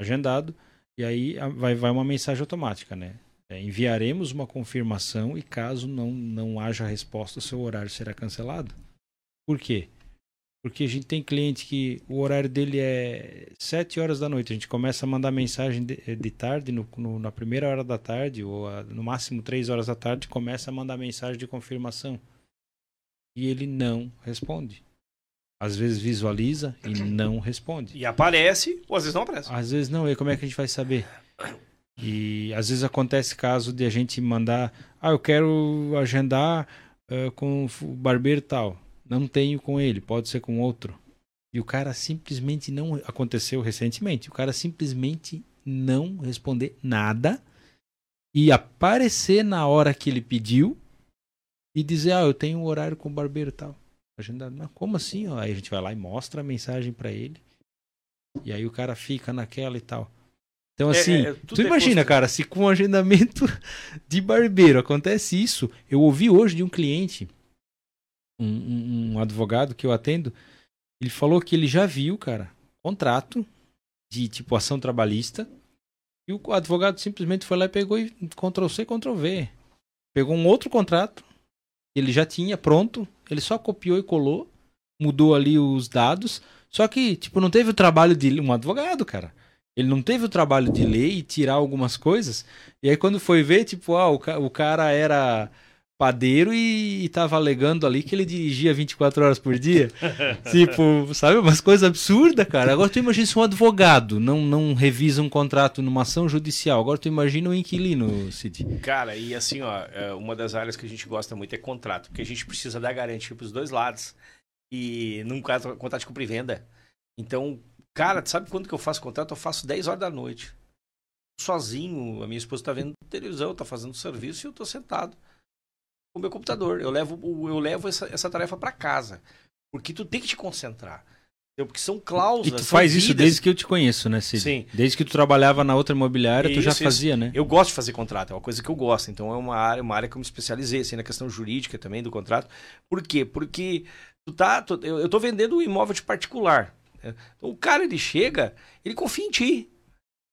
agendado, e aí vai, vai uma mensagem automática, né? É, enviaremos uma confirmação e caso não, não haja resposta, seu horário será cancelado. Por quê? Porque a gente tem cliente que o horário dele é 7 horas da noite. A gente começa a mandar mensagem de, de tarde, no, no, na primeira hora da tarde, ou a, no máximo 3 horas da tarde, começa a mandar mensagem de confirmação. e ele não responde. Às vezes visualiza e não responde. E aparece, ou às vezes não aparece. Às vezes não, e como é que a gente vai saber? E às vezes acontece caso de a gente mandar, ah, eu quero agendar uh, com o barbeiro tal. Não tenho com ele, pode ser com outro. E o cara simplesmente não. Aconteceu recentemente. O cara simplesmente não responder nada e aparecer na hora que ele pediu e dizer: Ah, eu tenho um horário com o barbeiro tal. Agendado. Mas como assim? Aí a gente vai lá e mostra a mensagem para ele. E aí o cara fica naquela e tal. Então, é, assim, é, é, tu imagina, cara, se com agendamento de barbeiro acontece isso. Eu ouvi hoje de um cliente, um, um, advogado que eu atendo, ele falou que ele já viu, cara, contrato de tipo ação trabalhista. E o advogado simplesmente foi lá e pegou e Ctrl C, Ctrl V. Pegou um outro contrato, ele já tinha pronto, ele só copiou e colou, mudou ali os dados. Só que, tipo, não teve o trabalho de um advogado, cara. Ele não teve o trabalho de ler e tirar algumas coisas. E aí quando foi ver, tipo, ah, o, ca o cara era padeiro e, e tava alegando ali que ele dirigia 24 horas por dia. tipo, sabe? Umas coisas absurdas, cara. Agora tu imagina se um advogado não, não revisa um contrato numa ação judicial. Agora tu imagina um inquilino, Cid. Cara, e assim, ó, é, uma das áreas que a gente gosta muito é contrato, porque a gente precisa dar garantia pros dois lados. E num caso, contrato de compra e venda. Então, Cara, sabe quando que eu faço contrato? Eu faço 10 horas da noite. Sozinho, a minha esposa está vendo televisão, está fazendo serviço e eu estou sentado o meu computador. Eu levo, eu levo essa, essa tarefa para casa. Porque tu tem que te concentrar. Porque são cláusulas. E tu faz isso desde que eu te conheço, né, Cid? Sim. Desde que tu trabalhava na outra imobiliária, isso, tu já fazia, isso. né? Eu gosto de fazer contrato, é uma coisa que eu gosto. Então é uma área, uma área que eu me especializei, assim, na questão jurídica também do contrato. Por quê? Porque tu tá, tu, eu, eu tô vendendo um imóvel de particular. Então, o cara ele chega, ele confia em ti.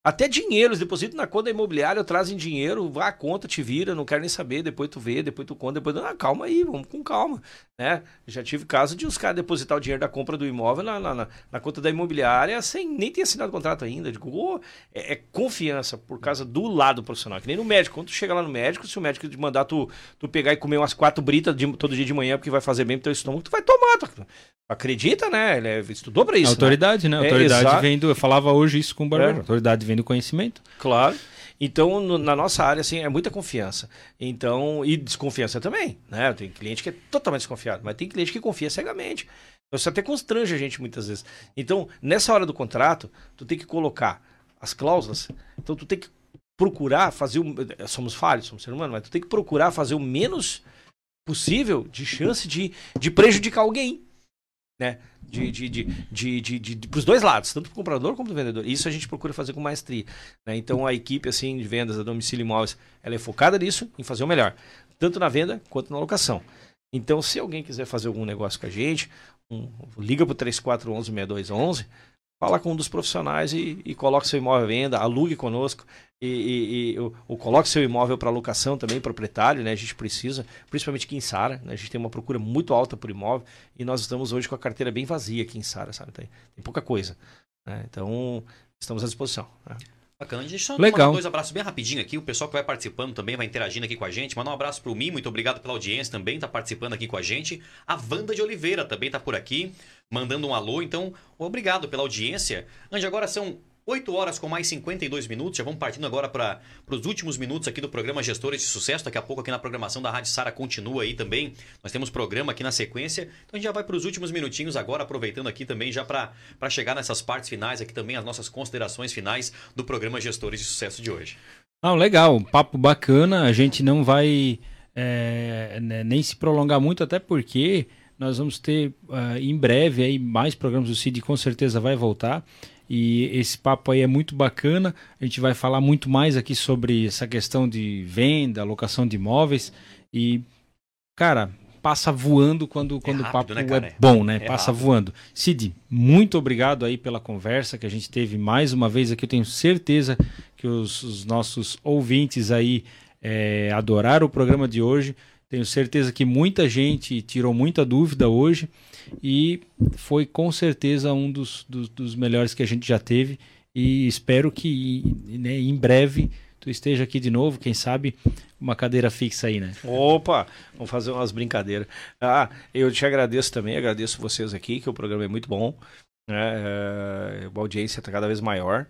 Até dinheiro, eles depositam na conta imobiliária, trazem dinheiro, vá a conta, te vira, não quero nem saber, depois tu vê, depois tu conta, depois. Ah, calma aí, vamos com calma. Né? Já tive caso de os caras depositar o dinheiro da compra do imóvel na, na, na conta da imobiliária sem nem ter assinado o contrato ainda. Digo, oh, é, é, confiança por causa do lado profissional. Que nem no médico. Quando tu chega lá no médico, se o médico te mandar tu, tu pegar e comer umas quatro britas de, todo dia de manhã porque vai fazer bem pro teu estômago, tu vai tomar. Tu acredita, né? Ele é, estudou pra isso. A né? autoridade, né? né? A autoridade é, vem do. Eu falava hoje isso com o Barbeiro. É. A autoridade vem do conhecimento. Claro. Então, no, na nossa área, assim, é muita confiança. Então, e desconfiança também, né? Tem cliente que é totalmente desconfiado, mas tem cliente que confia cegamente. Então, isso até constrange a gente muitas vezes. Então, nessa hora do contrato, tu tem que colocar as cláusulas. Então, tu tem que procurar fazer o... Somos falhos, somos seres humanos, mas tu tem que procurar fazer o menos possível de chance de, de prejudicar alguém né? De, de, de, de, de, de, de, para os dois lados, tanto para o comprador como para o vendedor. Isso a gente procura fazer com maestria. Né? Então a equipe assim de vendas da domicílio imóveis, ela é focada nisso, em fazer o melhor, tanto na venda quanto na locação. Então, se alguém quiser fazer algum negócio com a gente, um, liga para o 3411 6211 fala com um dos profissionais e, e coloque seu imóvel à venda, alugue conosco e, e, e ou, coloque seu imóvel para locação também, proprietário, né? A gente precisa, principalmente aqui em Sara, né? A gente tem uma procura muito alta por imóvel e nós estamos hoje com a carteira bem vazia aqui em Sara, sabe? Tem, tem pouca coisa. Né? Então, estamos à disposição. Né? Bacana. A gente só Legal. dois abraços bem rapidinho aqui. O pessoal que vai participando também vai interagindo aqui com a gente. Manda um abraço pro mim, muito obrigado pela audiência também, tá participando aqui com a gente. A Wanda de Oliveira também tá por aqui, mandando um alô. Então, obrigado pela audiência. Andy, agora são 8 horas com mais 52 minutos. Já vamos partindo agora para os últimos minutos aqui do programa Gestores de Sucesso. Daqui a pouco aqui na programação da Rádio Sara continua aí também. Nós temos programa aqui na sequência. Então a gente já vai para os últimos minutinhos agora, aproveitando aqui também já para chegar nessas partes finais aqui também, as nossas considerações finais do programa Gestores de Sucesso de hoje. Ah, legal, papo bacana. A gente não vai é, nem se prolongar muito, até porque nós vamos ter uh, em breve aí mais programas do CID, com certeza vai voltar. E esse papo aí é muito bacana. A gente vai falar muito mais aqui sobre essa questão de venda, locação de imóveis. E, cara, passa voando quando, quando é rápido, o papo né, é bom, né? É passa rápido. voando. Cid, muito obrigado aí pela conversa que a gente teve mais uma vez aqui. Eu tenho certeza que os, os nossos ouvintes aí é, adoraram o programa de hoje. Tenho certeza que muita gente tirou muita dúvida hoje e foi com certeza um dos, dos, dos melhores que a gente já teve. E espero que né, em breve tu esteja aqui de novo, quem sabe uma cadeira fixa aí, né? Opa, vamos fazer umas brincadeiras. Ah, eu te agradeço também, agradeço vocês aqui, que o programa é muito bom, né? É, a audiência está cada vez maior,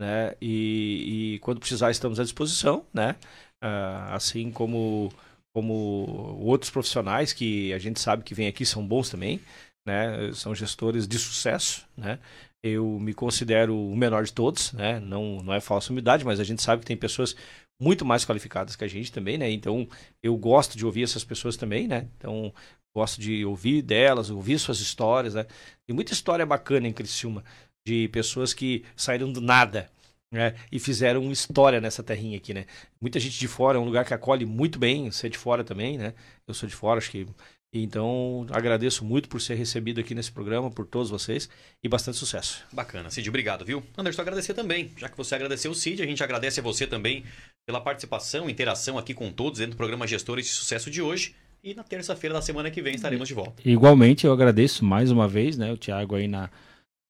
né? E, e, quando precisar estamos à disposição, né? Ah, assim como como outros profissionais que a gente sabe que vêm aqui são bons também, né? São gestores de sucesso, né? Eu me considero o menor de todos, né? Não, não é falsa humildade, mas a gente sabe que tem pessoas muito mais qualificadas que a gente também, né? Então, eu gosto de ouvir essas pessoas também, né? Então, gosto de ouvir delas, ouvir suas histórias, né? Tem muita história bacana em Criciúma de pessoas que saíram do nada, né? E fizeram história nessa terrinha aqui, né? Muita gente de fora, é um lugar que acolhe muito bem, você é de fora também, né? Eu sou de fora, acho que então, agradeço muito por ser recebido aqui nesse programa, por todos vocês, e bastante sucesso. Bacana, Cid, obrigado, viu? Anderson, agradecer também. Já que você agradeceu o Cid, a gente agradece a você também pela participação, interação aqui com todos dentro do programa Gestores de Sucesso de hoje. E na terça-feira da semana que vem estaremos de volta. Igualmente, eu agradeço mais uma vez, né, o Thiago aí na,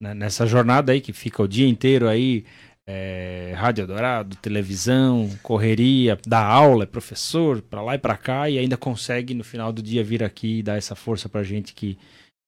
na nessa jornada aí que fica o dia inteiro aí é, Rádio Dourado, televisão, correria, dá aula, é professor, para lá e para cá, e ainda consegue no final do dia vir aqui e dar essa força pra gente que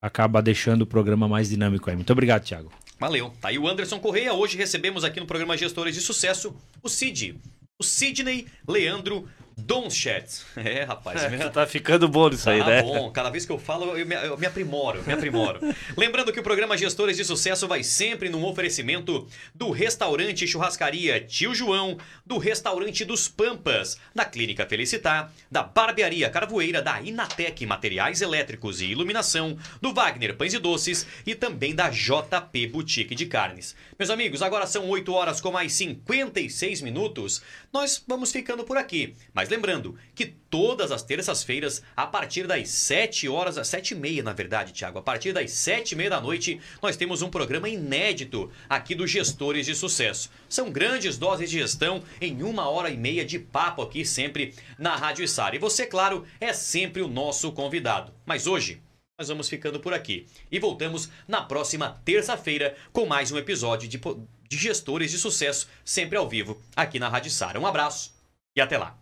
acaba deixando o programa mais dinâmico aí. Muito obrigado, Thiago. Valeu. Tá aí o Anderson Correia. Hoje recebemos aqui no programa Gestores de Sucesso o Cid, o Sidney Leandro Donchats. É, rapaz. É, tá ficando bom isso tá aí, né? bom. Cada vez que eu falo, eu me, eu me aprimoro, me aprimoro. Lembrando que o programa Gestores de Sucesso vai sempre num oferecimento do restaurante Churrascaria Tio João, do restaurante dos Pampas, da Clínica Felicitar, da Barbearia Carvoeira, da Inatec Materiais Elétricos e Iluminação, do Wagner Pães e Doces e também da JP Boutique de Carnes. Meus amigos, agora são 8 horas com mais 56 minutos. Nós vamos ficando por aqui. Mas lembrando que todas as terças-feiras, a partir das 7 horas, às 7 e meia, na verdade, Tiago, a partir das 7 e meia da noite, nós temos um programa inédito aqui dos Gestores de Sucesso. São grandes doses de gestão em uma hora e meia de papo aqui, sempre na Rádio Sara. E você, claro, é sempre o nosso convidado. Mas hoje, nós vamos ficando por aqui. E voltamos na próxima terça-feira com mais um episódio de, de Gestores de Sucesso, sempre ao vivo, aqui na Rádio Sara. Um abraço e até lá.